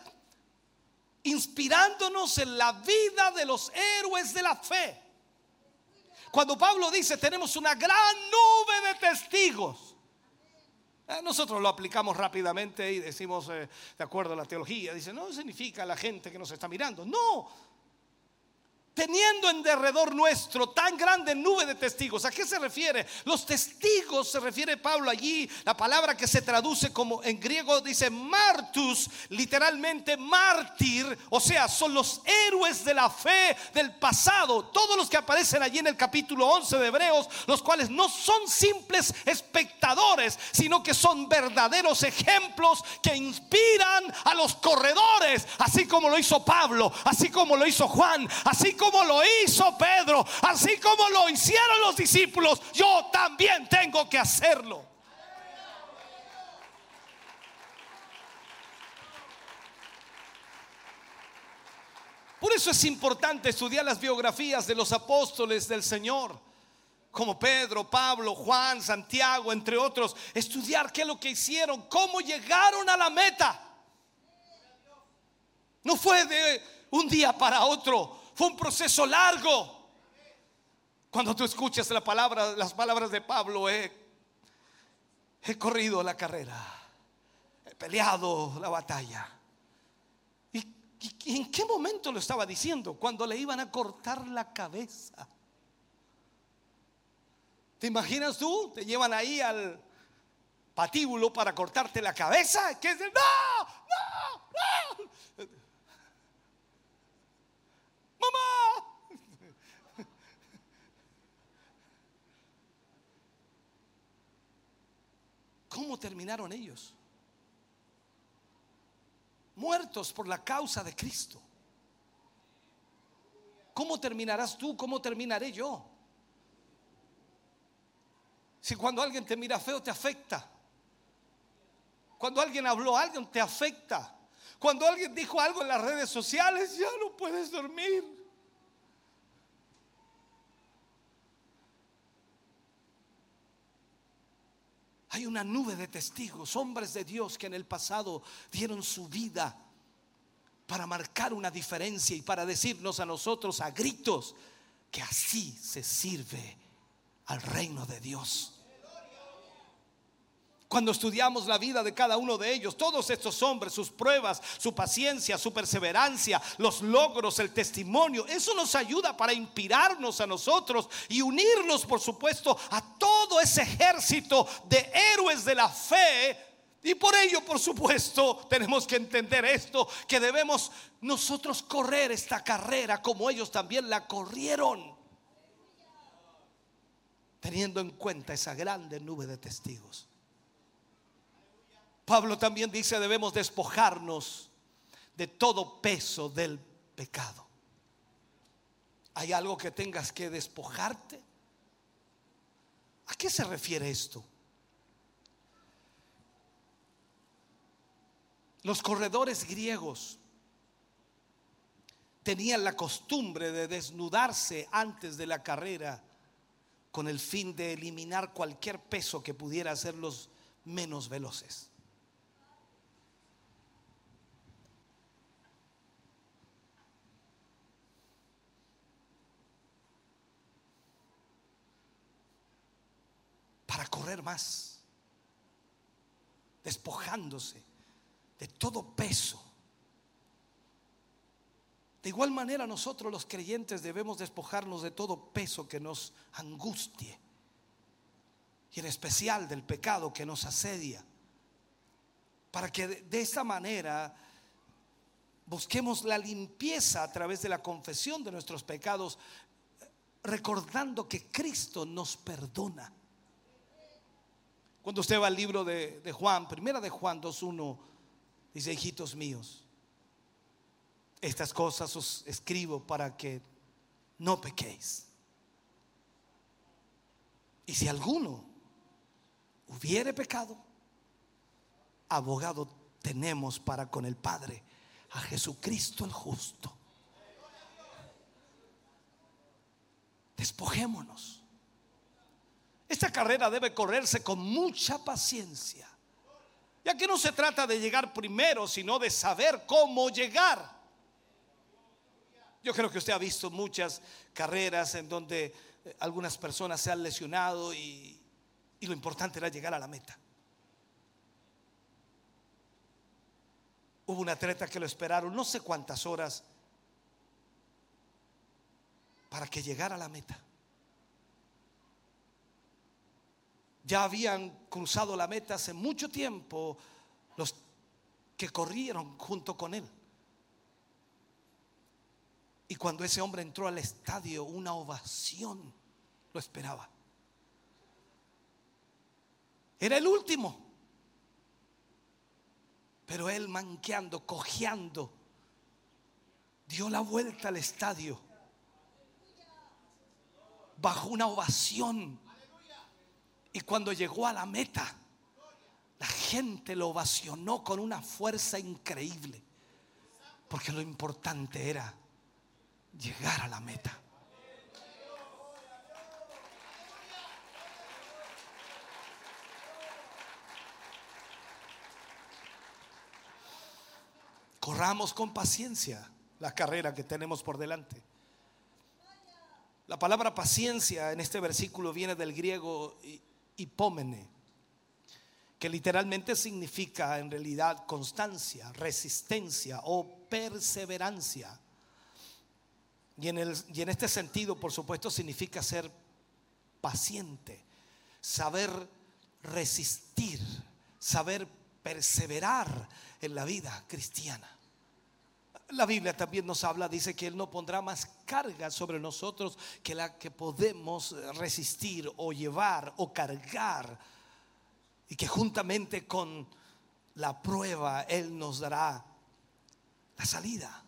inspirándonos en la vida de los héroes de la fe. Cuando Pablo dice, tenemos una gran nube de testigos. Eh, nosotros lo aplicamos rápidamente y decimos, eh, de acuerdo a la teología, dice, no significa la gente que nos está mirando. No, teniendo en derredor nuestro tan grande nube de testigos. ¿A qué se refiere? Los testigos se refiere Pablo allí, la palabra que se traduce como en griego dice martus, literalmente mártir, o sea, son los héroes de la fe del pasado, todos los que aparecen allí en el capítulo 11 de Hebreos, los cuales no son simples espectadores, sino que son verdaderos ejemplos que inspiran a los corredores, así como lo hizo Pablo, así como lo hizo Juan, así como lo hizo Pedro, así como lo hicieron los discípulos, yo también tengo que hacerlo. Por eso es importante estudiar las biografías de los apóstoles del Señor, como Pedro, Pablo, Juan, Santiago, entre otros. Estudiar qué es lo que hicieron, cómo llegaron a la meta. No fue de un día para otro, un proceso largo. Cuando tú escuchas la palabra, las palabras de Pablo, he, he corrido la carrera, he peleado la batalla. ¿Y, en qué momento lo estaba diciendo? Cuando le iban a cortar la cabeza. ¿Te imaginas tú? Te llevan ahí al patíbulo para cortarte la cabeza. ¿Qué es? No, no, no. ¡Mamá! ¿Cómo terminaron ellos? Muertos por la causa de Cristo. ¿Cómo terminarás tú? ¿Cómo terminaré yo? Si cuando alguien te mira feo te afecta. Cuando alguien habló alguien te afecta. Cuando alguien dijo algo en las redes sociales ya no puedes dormir. Hay una nube de testigos, hombres de Dios que en el pasado dieron su vida para marcar una diferencia y para decirnos a nosotros a gritos que así se sirve al reino de Dios. Cuando estudiamos la vida de cada uno de ellos, todos estos hombres, sus pruebas, su paciencia, su perseverancia, los logros, el testimonio, eso nos ayuda para inspirarnos a nosotros y unirnos, por supuesto, a todo ese ejército de héroes de la fe. Y por ello, por supuesto, tenemos que entender esto, que debemos nosotros correr esta carrera como ellos también la corrieron, teniendo en cuenta esa grande nube de testigos. Pablo también dice debemos despojarnos de todo peso del pecado. ¿Hay algo que tengas que despojarte? ¿A qué se refiere esto? Los corredores griegos tenían la costumbre de desnudarse antes de la carrera con el fin de eliminar cualquier peso que pudiera hacerlos menos veloces. Para correr más, despojándose de todo peso. De igual manera nosotros los creyentes debemos despojarnos de todo peso que nos angustie y en especial del pecado que nos asedia, para que de esta manera busquemos la limpieza a través de la confesión de nuestros pecados, recordando que Cristo nos perdona. Cuando usted va al libro de, Juan, primera de Juan 2.1, dice, hijitos míos, estas cosas os escribo para que no pequéis. Y si alguno hubiere pecado, abogado tenemos para con el Padre, a Jesucristo el justo. Despojémonos esta carrera debe correrse con mucha paciencia. Ya que no se trata de llegar primero, sino de saber cómo llegar. Yo creo que usted ha visto muchas carreras en donde eh, algunas personas se han lesionado y, y lo importante era llegar a la meta. Hubo un atleta que lo esperaron no sé cuántas horas para que llegara a la meta. Ya habían cruzado la meta hace mucho tiempo los que corrieron junto con él. Y cuando ese hombre entró al estadio, una ovación lo esperaba. Era el último. Pero él manqueando, cojeando, dio la vuelta al estadio bajo una ovación y cuando llegó a la meta, la gente lo ovacionó con una fuerza increíble. Porque lo importante era llegar a la meta. Corramos con paciencia la carrera que tenemos por delante. La palabra paciencia en este versículo viene del griego que literalmente significa en realidad constancia, resistencia o perseverancia. Y en este sentido, por supuesto, significa ser paciente, saber resistir, saber perseverar en la vida cristiana. La Biblia también nos habla, dice que Él no pondrá más carga sobre nosotros que la que podemos resistir o llevar o cargar. y que juntamente con la prueba Él nos dará la salida.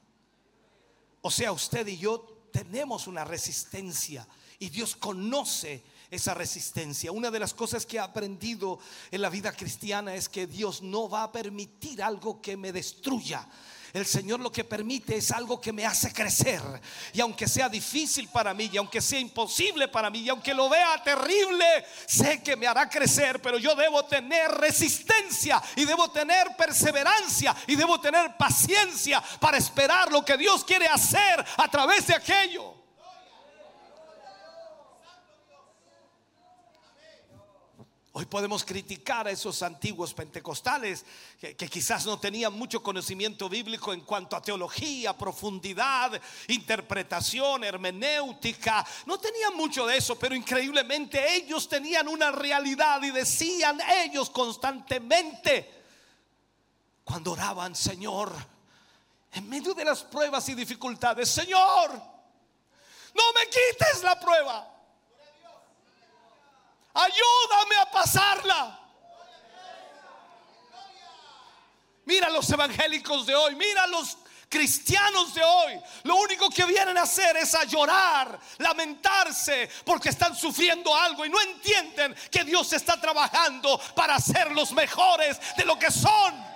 O sea, usted y yo tenemos una resistencia y Dios conoce esa resistencia. Una de las cosas que he aprendido en la vida cristiana es que Dios no va a permitir algo que me destruya. El Señor lo que permite es algo que me hace crecer. Y aunque sea difícil para mí, y aunque sea imposible para mí, y aunque lo vea terrible, sé que me hará crecer. Pero yo debo tener resistencia y debo tener perseverancia y debo tener paciencia para esperar lo que Dios quiere hacer a través de aquello. Hoy podemos criticar a esos antiguos pentecostales que, quizás no tenían mucho conocimiento bíblico en cuanto a teología, profundidad, interpretación, hermenéutica. No tenían mucho de eso, pero increíblemente ellos tenían una realidad y decían ellos constantemente cuando oraban, Señor, en medio de las pruebas y dificultades, Señor, no me quites la prueba. Ayúdame a pasarla. Mira los evangélicos de hoy, mira los cristianos de hoy. Lo único que vienen a hacer es a llorar, lamentarse, porque están sufriendo algo y no entienden que Dios está trabajando para hacerlos mejores de lo que son.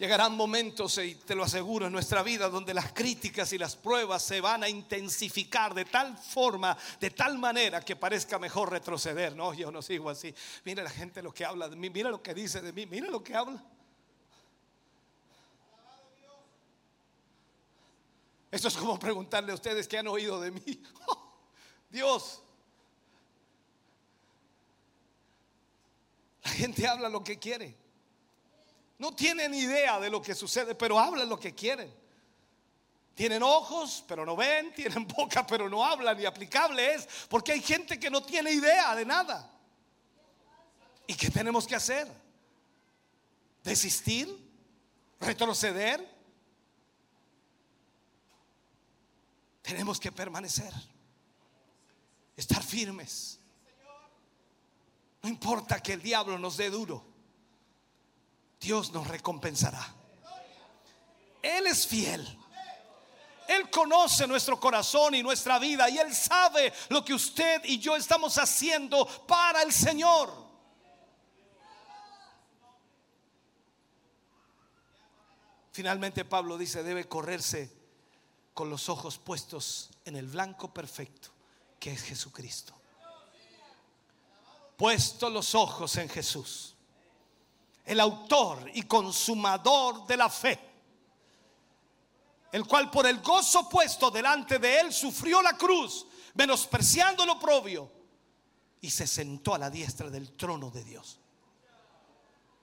Llegarán momentos, y te lo aseguro, en nuestra vida donde las críticas y las pruebas se van a intensificar de tal forma, de tal manera que parezca mejor retroceder. No, yo no sigo así. Mira la gente lo que habla de mí, mira lo que dice de mí, mira lo que habla. Esto es como preguntarle a ustedes que han oído de mí. *laughs* Dios. La gente habla lo que quiere. No tienen idea de lo que sucede, pero hablan lo que quieren. Tienen ojos, pero no ven, *laughs* tienen boca, pero no hablan. Y aplicable es porque hay gente que no tiene idea de nada. ¿Y qué tenemos que hacer? ¿Desistir? ¿Retroceder? Tenemos que permanecer, estar firmes. No importa que el diablo nos dé duro. Dios nos recompensará. Él es fiel. Él conoce nuestro corazón y nuestra vida y Él sabe lo que usted y yo estamos haciendo para el Señor. Finalmente Pablo dice, debe correrse con los ojos puestos en el blanco perfecto, que es Jesucristo. Puesto los ojos en Jesús el autor y consumador de la fe, el cual por el gozo puesto delante de él sufrió la cruz, menospreciando lo propio, y se sentó a la diestra del trono de Dios.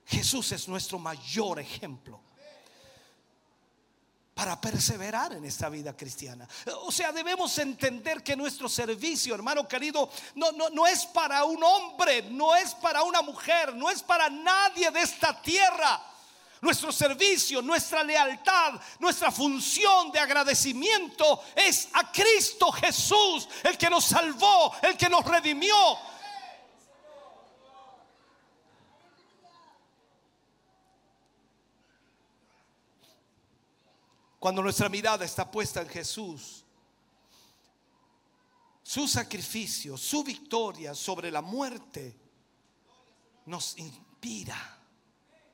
Jesús es nuestro mayor ejemplo para perseverar en esta vida cristiana. O sea, debemos entender que nuestro servicio, hermano querido, no, no, no es para un hombre, no es para una mujer, no es para nadie de esta tierra. Nuestro servicio, nuestra lealtad, nuestra función de agradecimiento es a Cristo Jesús, el que nos salvó, el que nos redimió, Cuando nuestra mirada está puesta en Jesús, su sacrificio, su victoria sobre la muerte, nos inspira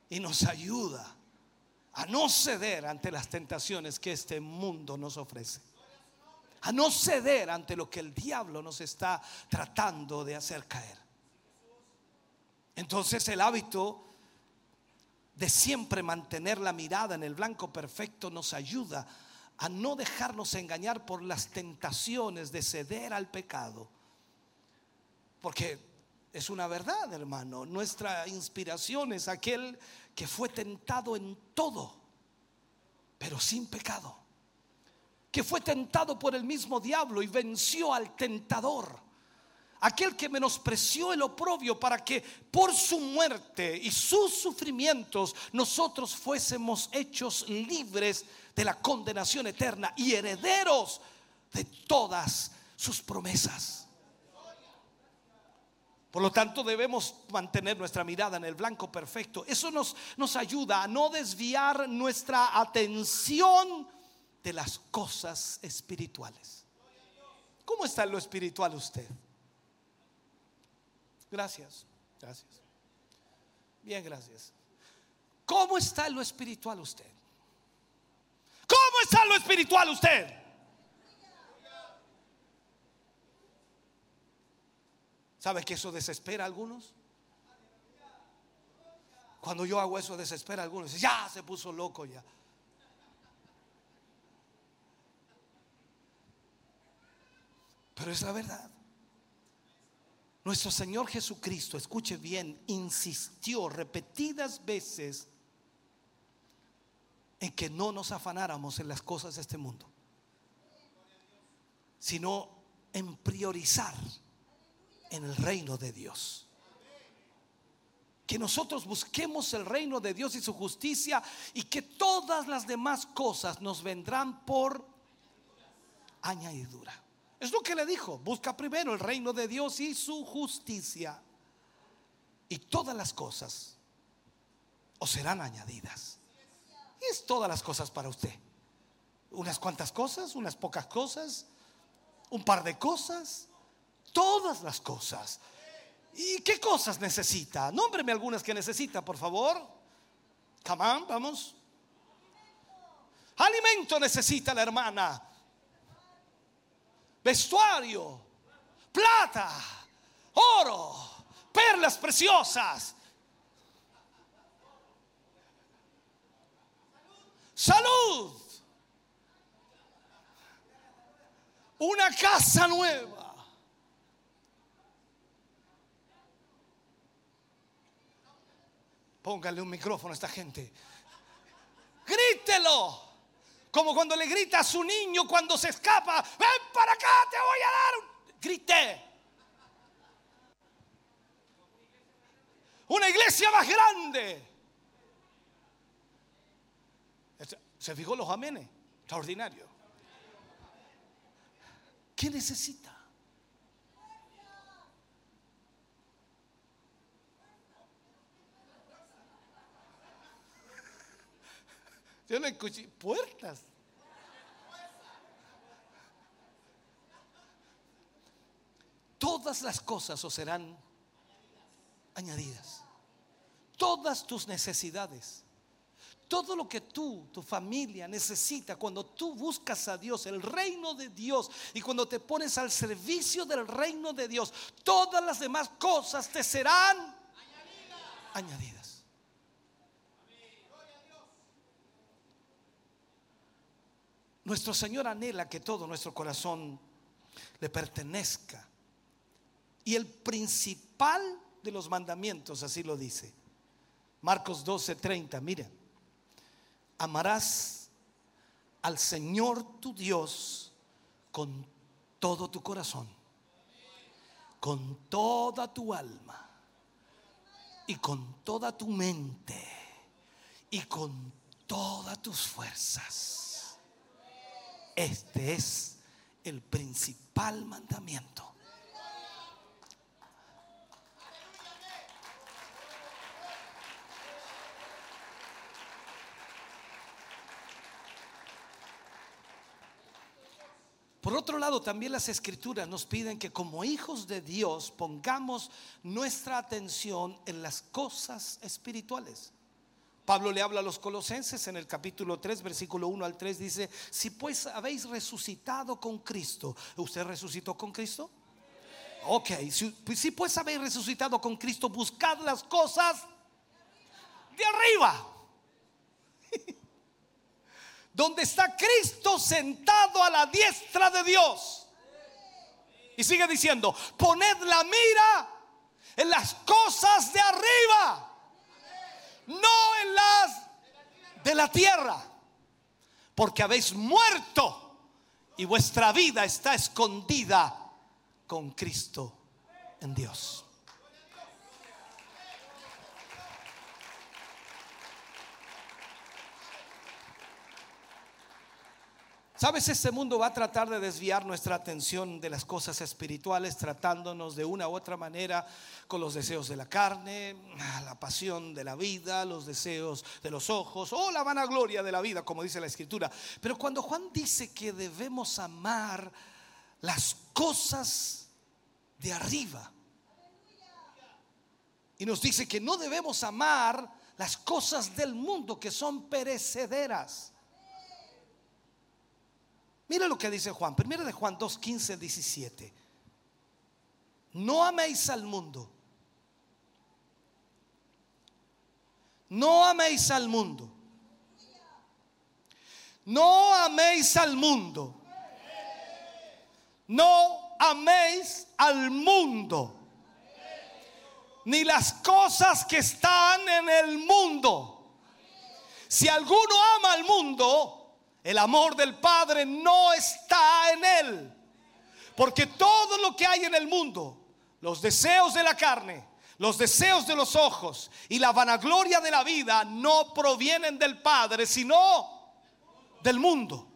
y nos ayuda a no ceder ante las tentaciones que este mundo nos ofrece. A no ceder ante lo que el diablo nos está tratando de hacer caer. Entonces el hábito de siempre mantener la mirada en el blanco perfecto nos ayuda a no dejarnos engañar por las tentaciones de ceder al pecado. Porque es una verdad, hermano. Nuestra inspiración es aquel que fue tentado en todo, pero sin pecado. Que fue tentado por el mismo diablo y venció al tentador aquel que menospreció el oprobio para que por su muerte y sus sufrimientos nosotros fuésemos hechos libres de la condenación eterna y herederos de todas sus promesas. Por lo tanto, debemos mantener nuestra mirada en el blanco perfecto. Eso nos, nos ayuda a no desviar nuestra atención de las cosas espirituales. ¿Cómo está en lo espiritual usted? Gracias, gracias. Bien, gracias. ¿Cómo está lo espiritual usted? ¿Cómo está lo espiritual usted? ¿Sabe que eso desespera a algunos? Cuando yo hago eso desespera a algunos. Ya se puso loco ya. Pero es la verdad. Nuestro Señor Jesucristo, escuche bien, insistió repetidas veces en que no nos afanáramos en las cosas de este mundo, sino en priorizar en el reino de Dios. Que nosotros busquemos el reino de Dios y su justicia y que todas las demás cosas nos vendrán por añadidura. Es lo que le dijo, busca primero el reino de Dios y su justicia. Y todas las cosas os serán añadidas. Y es todas las cosas para usted. Unas cuantas cosas, unas pocas cosas, un par de cosas, todas las cosas. ¿Y qué cosas necesita? Nómbreme algunas que necesita, por favor. Come on, vamos. Alimento necesita la hermana vestuario, plata, oro, perlas preciosas. Salud. Una casa nueva. Póngale un micrófono a esta gente. Grítelo. Como cuando le grita a su niño cuando se escapa, ven para acá, te voy a dar un... Grité. Una iglesia más grande. ¿Se fijó los amenes? Extraordinario. ¿Qué necesita? Yo le escuché, puertas. Todas las cosas os serán añadidas. Todas tus necesidades. Todo lo que tú, tu familia necesita cuando tú buscas a Dios, el reino de Dios, y cuando te pones al servicio del reino de Dios, todas las demás cosas te serán añadidas. Nuestro Señor anhela que todo nuestro corazón le pertenezca. Y el principal de los mandamientos, así lo dice. Marcos 12:30, mire, amarás al Señor tu Dios con todo tu corazón, con toda tu alma y con toda tu mente y con todas tus fuerzas. Este es el principal mandamiento. Por otro lado, también las escrituras nos piden que como hijos de Dios pongamos nuestra atención en las cosas espirituales. Pablo le habla a los colosenses en el capítulo 3, versículo 1 al 3, dice, si pues habéis resucitado con Cristo, ¿usted resucitó con Cristo? Ok, si, si pues habéis resucitado con Cristo, buscad las cosas de arriba. *laughs* Donde está Cristo sentado a la diestra de Dios. Y sigue diciendo, poned la mira en las cosas de arriba no en las de la tierra, porque habéis muerto y vuestra vida está escondida con Cristo en Dios. Sabes, este mundo va a tratar de desviar nuestra atención de las cosas espirituales, tratándonos de una u otra manera con los deseos de la carne, la pasión de la vida, los deseos de los ojos o la vanagloria de la vida, como dice la escritura. Pero cuando Juan dice que debemos amar las cosas de arriba, y nos dice que no debemos amar las cosas del mundo que son perecederas. Mira lo que dice Juan. Primero de Juan 2, 15, 17. No améis al mundo. No améis al mundo. No améis al mundo. No améis al mundo. Ni las cosas que están en el mundo. Si alguno ama al mundo, el amor del Padre no está en él. Porque todo lo que hay en el mundo, los deseos de la carne, los deseos de los ojos y la vanagloria de la vida no provienen del Padre, sino del mundo.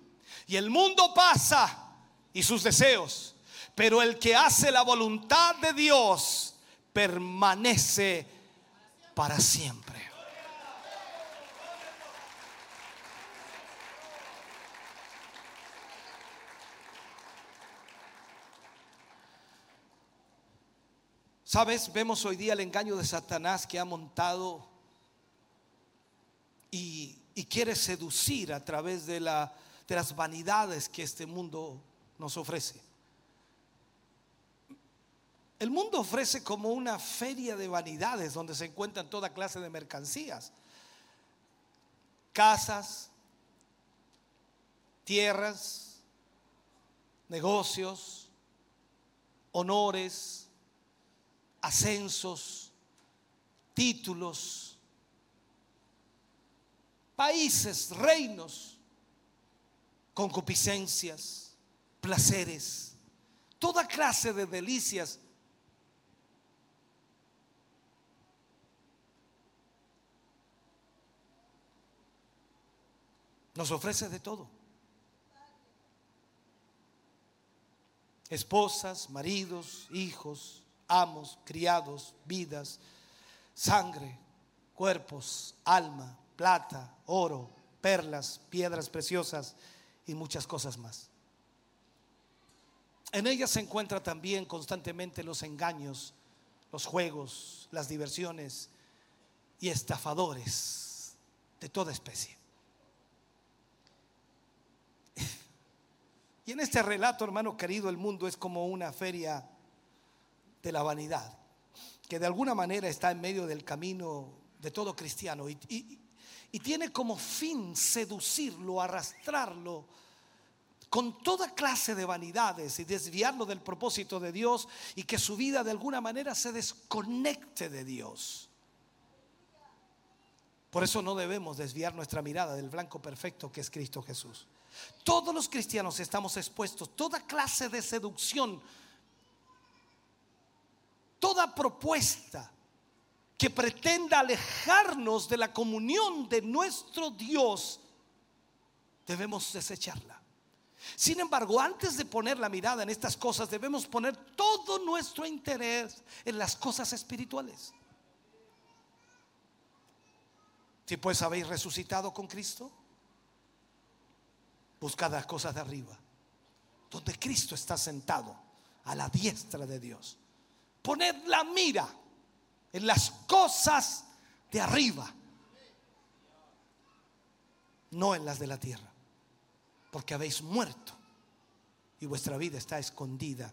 Y el mundo pasa y sus deseos, pero el que hace la voluntad de Dios permanece para siempre. Sabes, vemos hoy día el engaño de Satanás que ha montado y, quiere seducir a través de, la, de las vanidades que este mundo nos ofrece. El mundo ofrece como una feria de vanidades donde se encuentran toda clase de mercancías. Casas, tierras, negocios, honores, ascensos, títulos, países, reinos, concupiscencias, placeres, toda clase de delicias. Nos ofrece de todo. Esposas, maridos, hijos, amos, criados, vidas, sangre, cuerpos, alma, plata, oro, perlas, piedras preciosas y muchas cosas más. En ella se encuentra también constantemente los engaños, los juegos, las diversiones y estafadores de toda especie. *laughs* Y en este relato, hermano querido, el mundo es como una feria de la vanidad, que de alguna manera está en medio del camino de todo cristiano y, y tiene como fin seducirlo, arrastrarlo con toda clase de vanidades y desviarlo del propósito de Dios y que su vida de alguna manera se desconecte de Dios. Por eso no debemos desviar nuestra mirada del blanco perfecto que es Cristo Jesús. Todos los cristianos estamos expuestos, toda clase de seducción toda propuesta que pretenda alejarnos de la comunión de nuestro Dios, debemos desecharla. Sin embargo, antes de poner la mirada en estas cosas, debemos poner todo nuestro interés en las cosas espirituales. Si pues habéis resucitado con Cristo, buscad las cosas de arriba, donde Cristo está sentado a la diestra de Dios. Poned la mira en las cosas de arriba, no en las de la tierra, porque habéis muerto y vuestra vida está escondida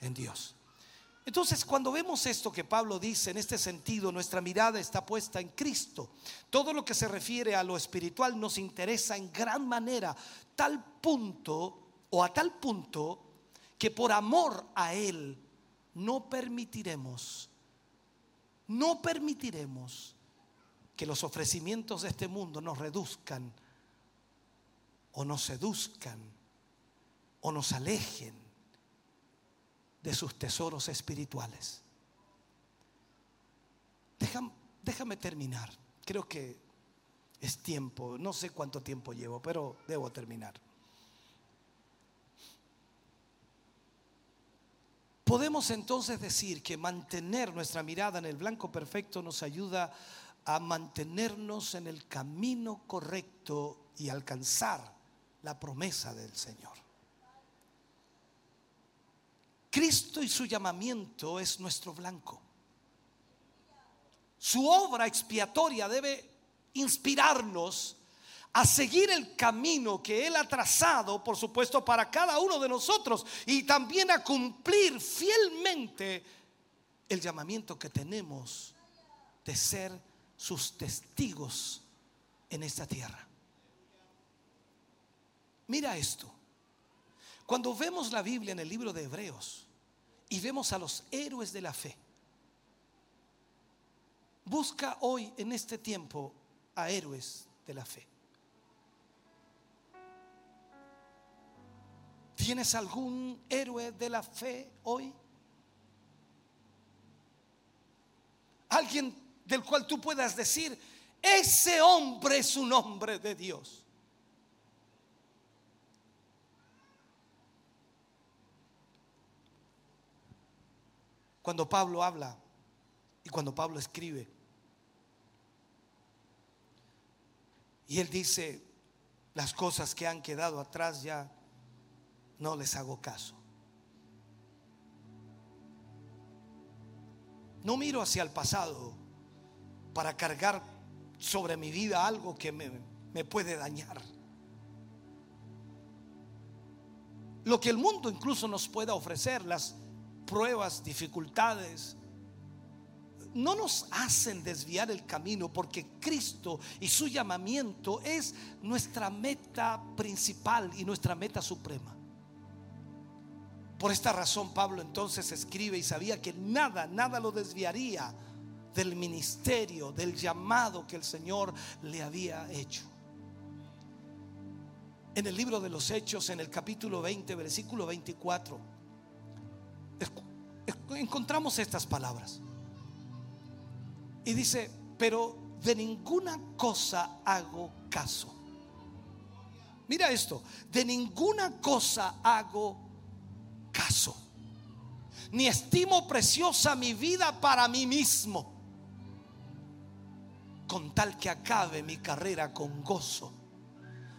en Dios. Entonces, cuando vemos esto que Pablo dice en este sentido, nuestra mirada está puesta en Cristo. Todo lo que se refiere a lo espiritual nos interesa en gran manera, tal punto o a tal punto que por amor a Él no permitiremos, no permitiremos que los ofrecimientos de este mundo nos reduzcan o nos seduzcan o nos alejen de sus tesoros espirituales. déjame, déjame terminar. Creo que es tiempo. No sé cuánto tiempo llevo, pero debo terminar. Podemos entonces decir que mantener nuestra mirada en el blanco perfecto nos ayuda a mantenernos en el camino correcto y alcanzar la promesa del Señor. Cristo y su llamamiento es nuestro blanco. Su obra expiatoria debe inspirarnos a seguir el camino que Él ha trazado, por supuesto, para cada uno de nosotros y también a cumplir fielmente el llamamiento que tenemos de ser sus testigos en esta tierra. Mira esto. Cuando vemos la Biblia en el libro de Hebreos y vemos a los héroes de la fe, busca hoy en este tiempo a héroes de la fe. ¿Tienes algún héroe de la fe hoy? Alguien del cual tú puedas decir, ese hombre es un hombre de Dios. Cuando Pablo habla y cuando Pablo escribe, y él dice, las cosas que han quedado atrás ya no les hago caso. No miro hacia el pasado para cargar sobre mi vida algo que me, puede dañar. Lo que el mundo incluso nos pueda ofrecer, las pruebas, dificultades, no nos hacen desviar el camino porque Cristo y su llamamiento es nuestra meta principal y nuestra meta suprema. Por esta razón Pablo entonces escribe y sabía que nada, nada lo desviaría del ministerio, del llamado que el Señor le había hecho. En el libro de los Hechos, en el capítulo 20, versículo 24, encontramos estas palabras. Y dice, pero de ninguna cosa hago caso. Mira esto, de ninguna cosa hago caso. Ni estimo preciosa mi vida para mí mismo, con tal que acabe mi carrera con gozo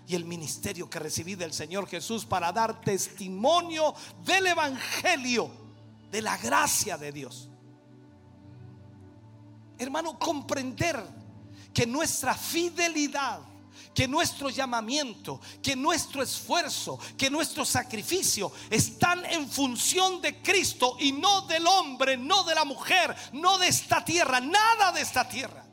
y el ministerio que recibí del Señor Jesús para dar testimonio del Evangelio, de la gracia de Dios. Hermano, comprender que nuestra fidelidad que nuestro llamamiento, que nuestro esfuerzo, que nuestro sacrificio están en función de Cristo y no del hombre, no de la mujer, no de esta tierra, nada de esta tierra.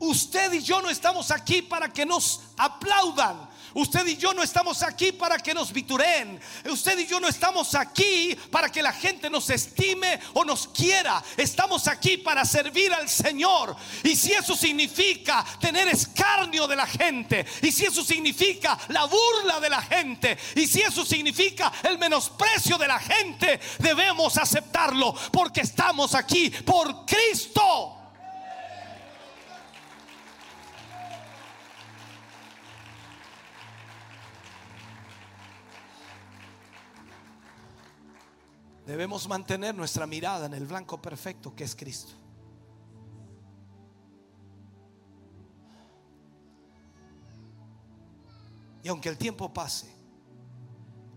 Usted y yo no estamos aquí para que nos aplaudan. Usted y yo no estamos aquí para que nos vitureen. Usted y yo no estamos aquí para que la gente nos estime o nos quiera. Estamos aquí para servir al Señor. Y si eso significa tener escarnio de la gente, y si eso significa la burla de la gente, y si eso significa el menosprecio de la gente, debemos aceptarlo porque estamos aquí por Cristo. Debemos mantener nuestra mirada en el blanco perfecto que es Cristo. Y aunque el tiempo pase,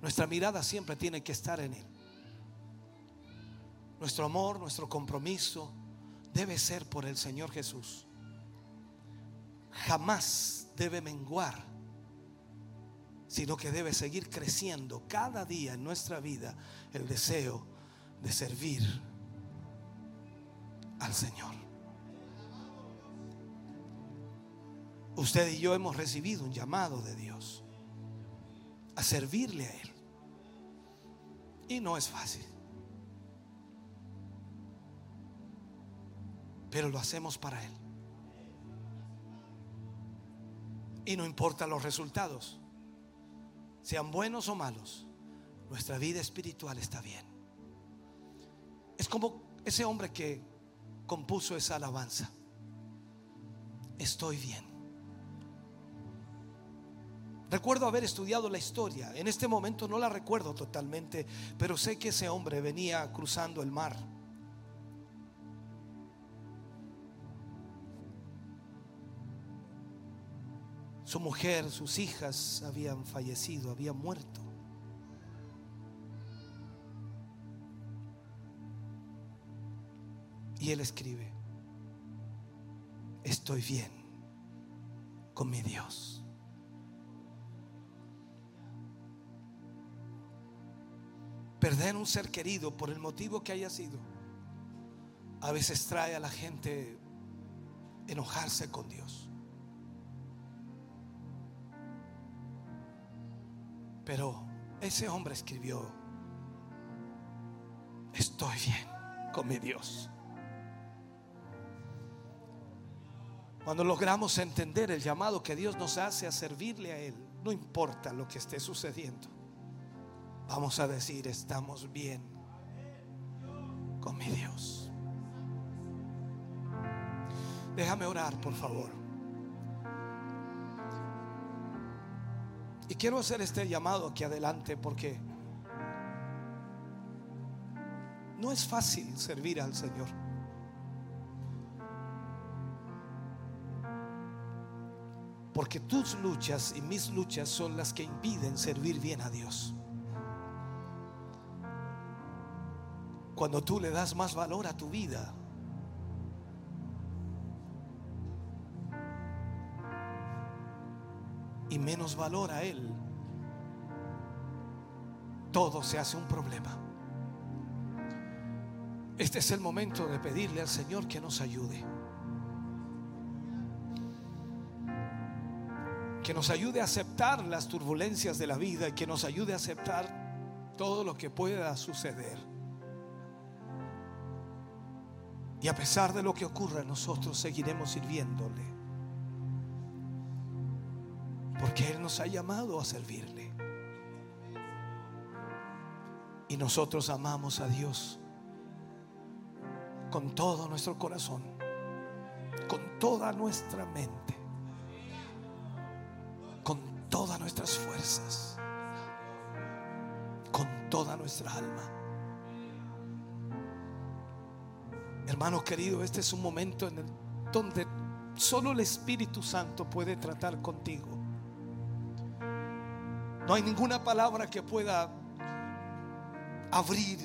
nuestra mirada siempre tiene que estar en Él. Nuestro amor, nuestro compromiso debe ser por el Señor Jesús. Jamás debe menguar, sino que debe seguir creciendo cada día en nuestra vida el deseo de servir al Señor. Usted y yo hemos recibido un llamado de Dios a servirle a Él. Y no es fácil. Pero lo hacemos para Él. Y no importa los resultados, sean buenos o malos nuestra vida espiritual está bien. Es como ese hombre que compuso esa alabanza. Estoy bien. Recuerdo haber estudiado la historia. En este momento no la recuerdo totalmente, pero sé que ese hombre venía cruzando el mar. Su mujer, sus hijas habían fallecido, habían muerto. Y él escribe, estoy bien con mi Dios. Perder un ser querido por el motivo que haya sido, a veces trae a la gente enojarse con Dios. Pero ese hombre escribió, estoy bien con mi Dios. Cuando logramos entender el llamado que Dios nos hace a servirle a Él, no importa lo que esté sucediendo, vamos a decir, estamos bien con mi Dios. Déjame orar, por favor. Y quiero hacer este llamado aquí adelante porque no es fácil servir al Señor. Porque tus luchas y mis luchas son las que impiden servir bien a Dios. Cuando tú le das más valor a tu vida, y menos valor a Él, todo se hace un problema. Este es el momento de pedirle al Señor que nos ayude. que nos ayude a aceptar las turbulencias de la vida y que nos ayude a aceptar todo lo que pueda suceder. Y a pesar de lo que ocurra, nosotros seguiremos sirviéndole. Porque Él nos ha llamado a servirle. Y nosotros amamos a Dios con todo nuestro corazón, con toda nuestra mente con todas nuestras fuerzas, con toda nuestra alma. Hermano querido, este es un momento en el donde solo el Espíritu Santo puede tratar contigo. No hay ninguna palabra que pueda abrir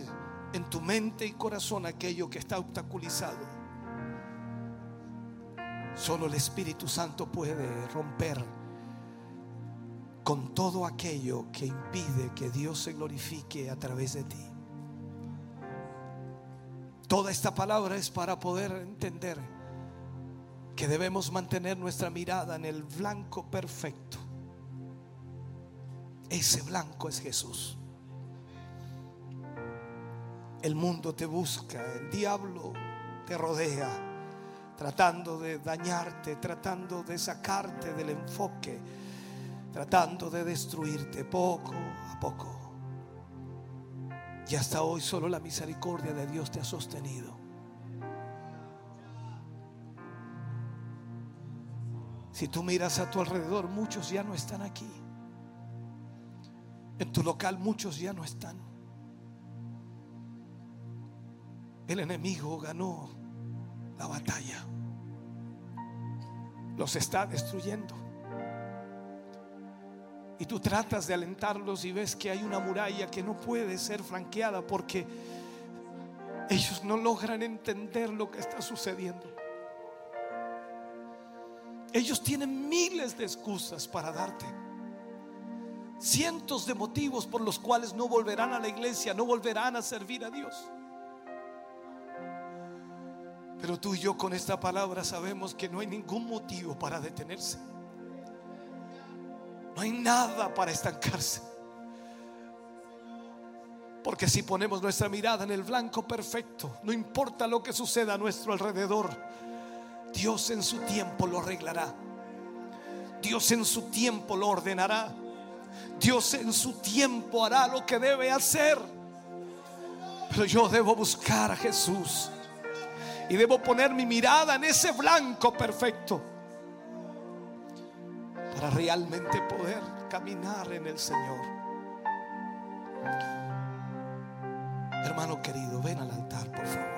en tu mente y corazón aquello que está obstaculizado. Solo el Espíritu Santo puede romper con todo aquello que impide que Dios se glorifique a través de ti. Toda esta palabra es para poder entender que debemos mantener nuestra mirada en el blanco perfecto. Ese blanco es Jesús. El mundo te busca, el diablo te rodea, tratando de dañarte, tratando de sacarte del enfoque tratando de destruirte poco a poco. Y hasta hoy solo la misericordia de Dios te ha sostenido. Si tú miras a tu alrededor, muchos ya no están aquí. En tu local muchos ya no están. El enemigo ganó la batalla. Los está destruyendo. Y tú tratas de alentarlos y ves que hay una muralla que no puede ser franqueada porque ellos no logran entender lo que está sucediendo. Ellos tienen miles de excusas para darte. Cientos de motivos por los cuales no volverán a la iglesia, no volverán a servir a Dios. Pero tú y yo con esta palabra sabemos que no hay ningún motivo para detenerse. No hay nada para estancarse. Porque si ponemos nuestra mirada en el blanco perfecto, no importa lo que suceda a nuestro alrededor, Dios en su tiempo lo arreglará. Dios en su tiempo lo ordenará. Dios en su tiempo hará lo que debe hacer. Pero yo debo buscar a Jesús. Y debo poner mi mirada en ese blanco perfecto para realmente poder caminar en el Señor. Hermano querido, ven al altar, por favor.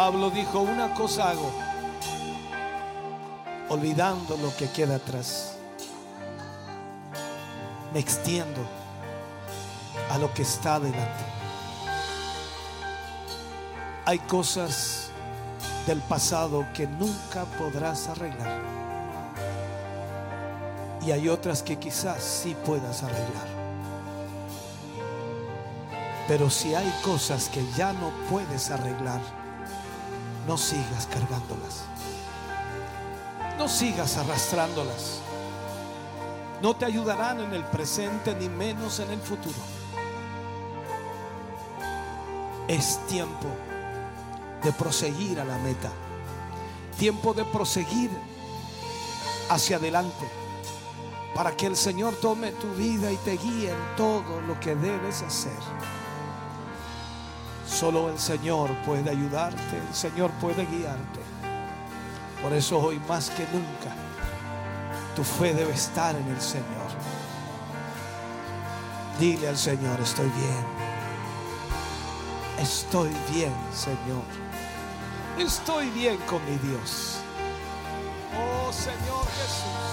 Pablo dijo, una cosa hago, olvidando lo que queda atrás, me extiendo a lo que está delante. Hay cosas del pasado que nunca podrás arreglar. Y hay otras que quizás sí puedas arreglar. Pero si hay cosas que ya no puedes arreglar, no sigas cargándolas. No sigas arrastrándolas. No te ayudarán en el presente ni menos en el futuro. Es tiempo de proseguir a la meta. Tiempo de proseguir hacia adelante. Para que el Señor tome tu vida y te guíe en todo lo que debes hacer. Solo el Señor puede ayudarte, el Señor puede guiarte. Por eso hoy más que nunca tu fe debe estar en el Señor. Dile al Señor, estoy bien. Estoy bien, Señor. Estoy bien con mi Dios. Oh Señor Jesús,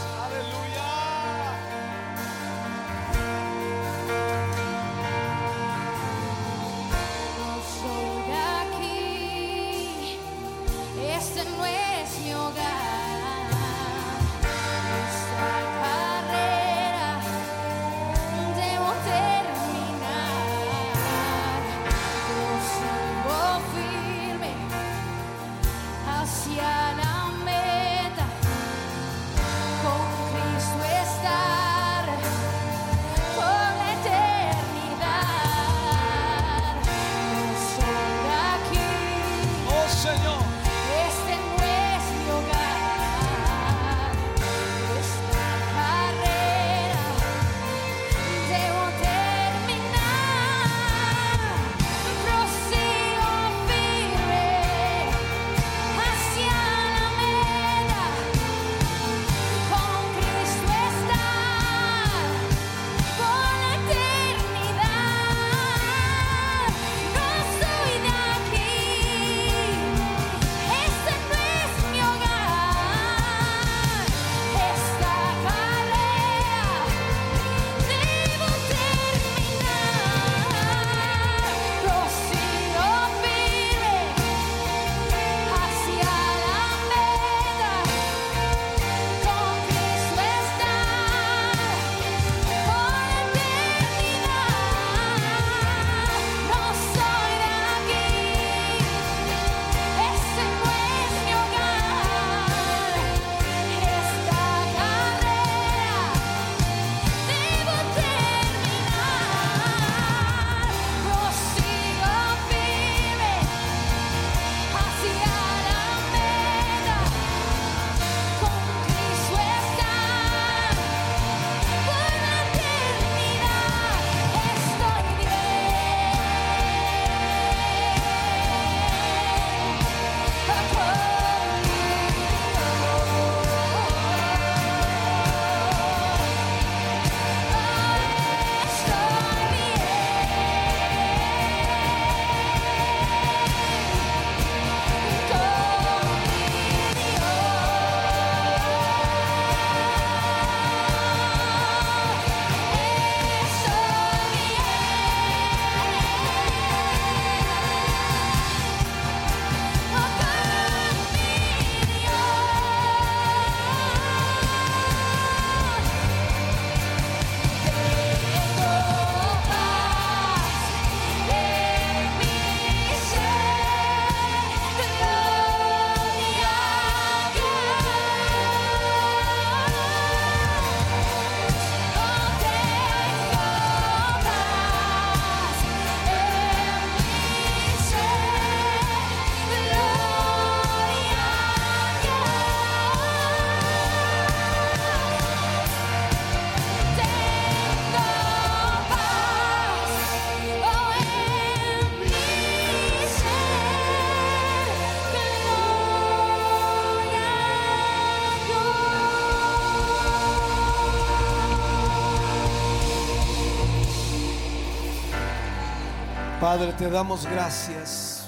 Padre, te damos gracias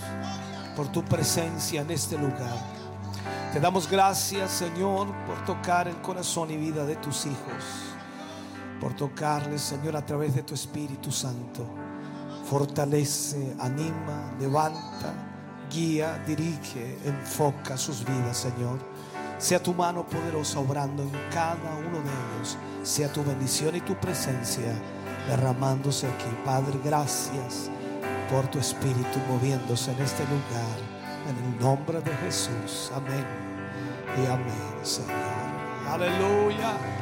por tu presencia en este lugar. Te damos gracias, Señor, por tocar el corazón y vida de tus hijos. Por tocarles, Señor, a través de tu Espíritu Santo. Fortalece, anima, levanta, guía, dirige, enfoca sus vidas, Señor. Sea tu mano poderosa obrando en cada uno de ellos. Sea tu bendición y tu presencia derramándose aquí. Padre, gracias por tu Espíritu moviéndose en este lugar. En el nombre de Jesús. Amén. Y amén, Señor. Aleluya.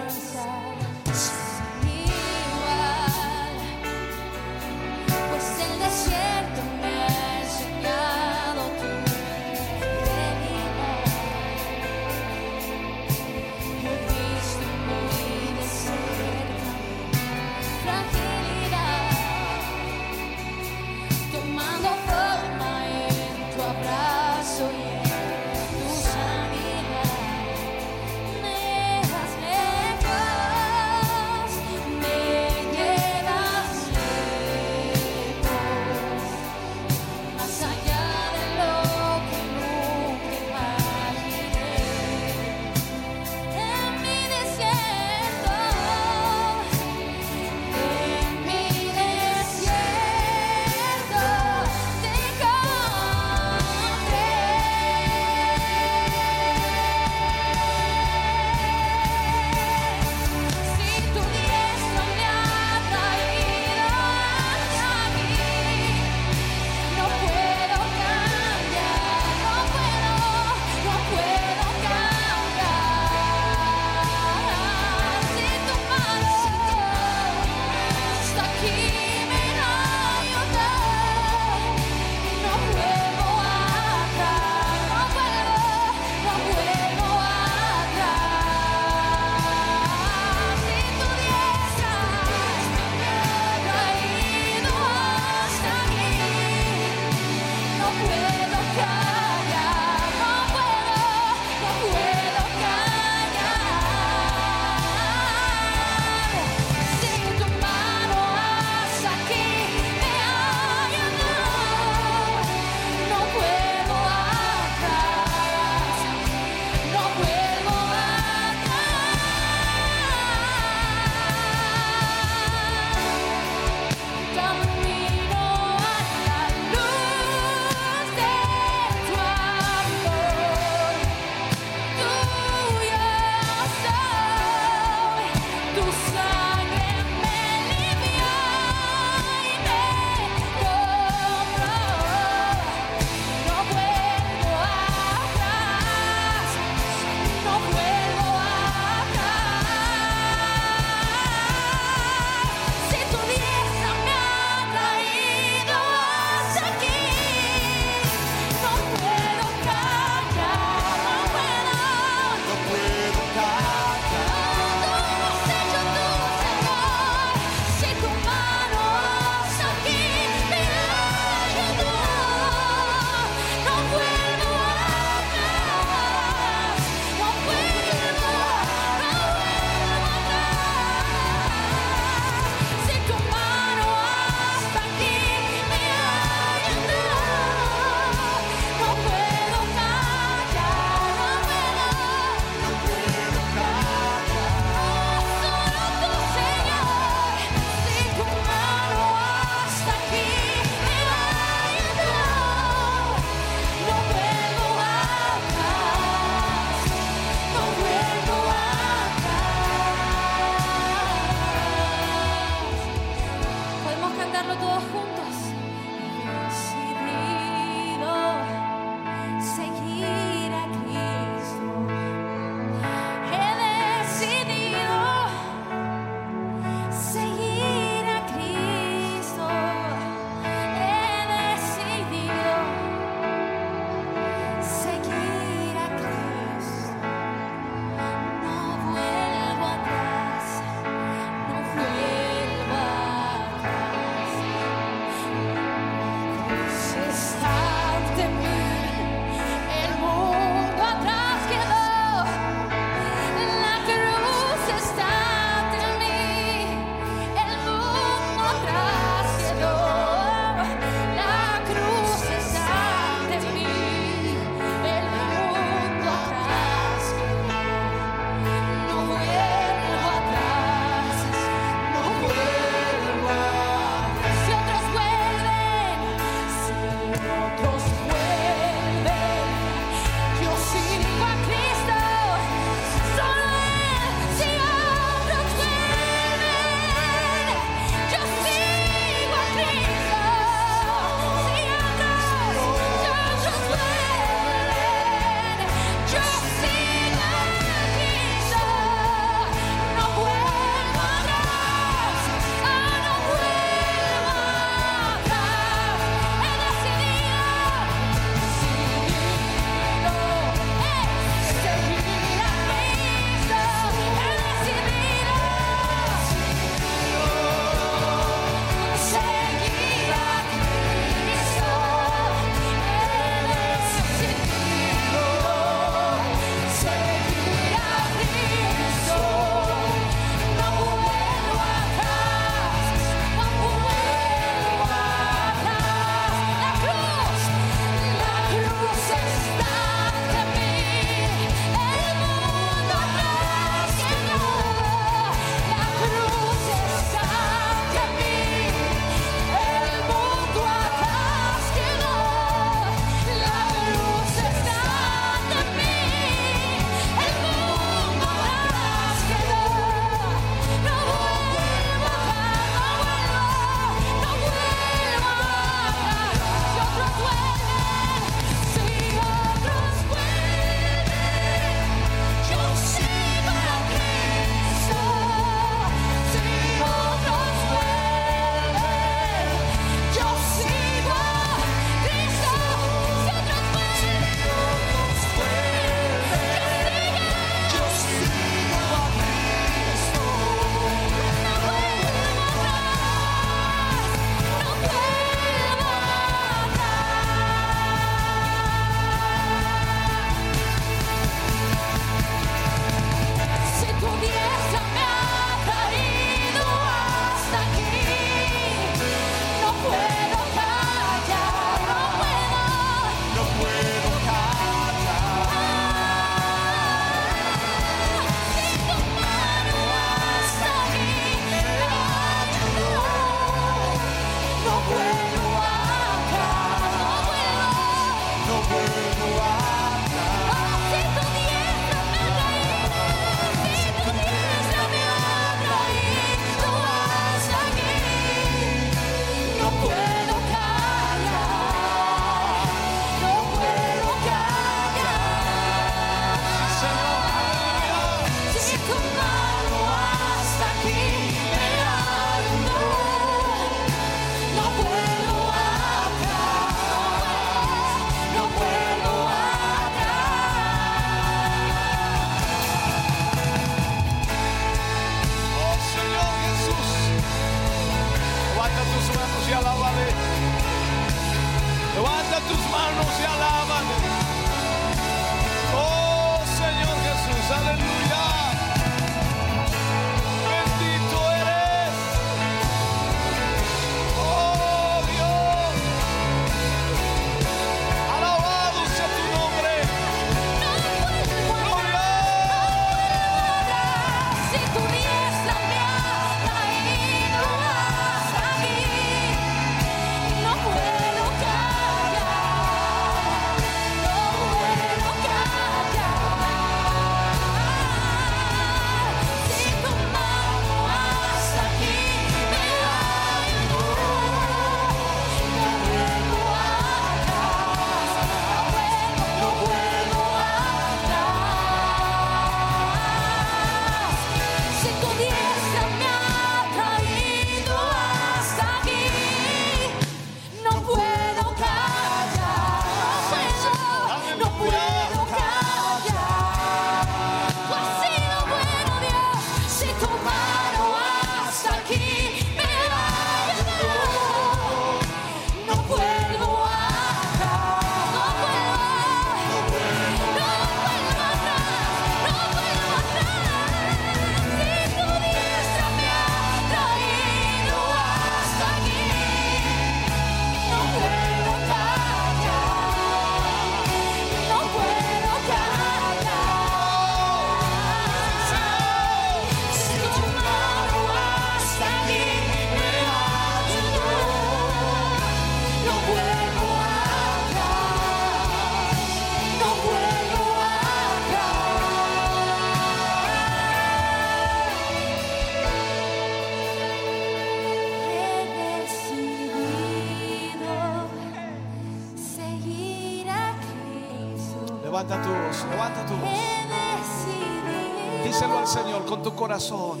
Corazón.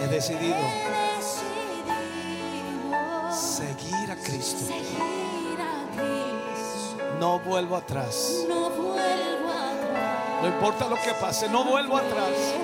He decidido seguir a Cristo. No vuelvo atrás. No importa lo que pase, no. Vuelvo atrás.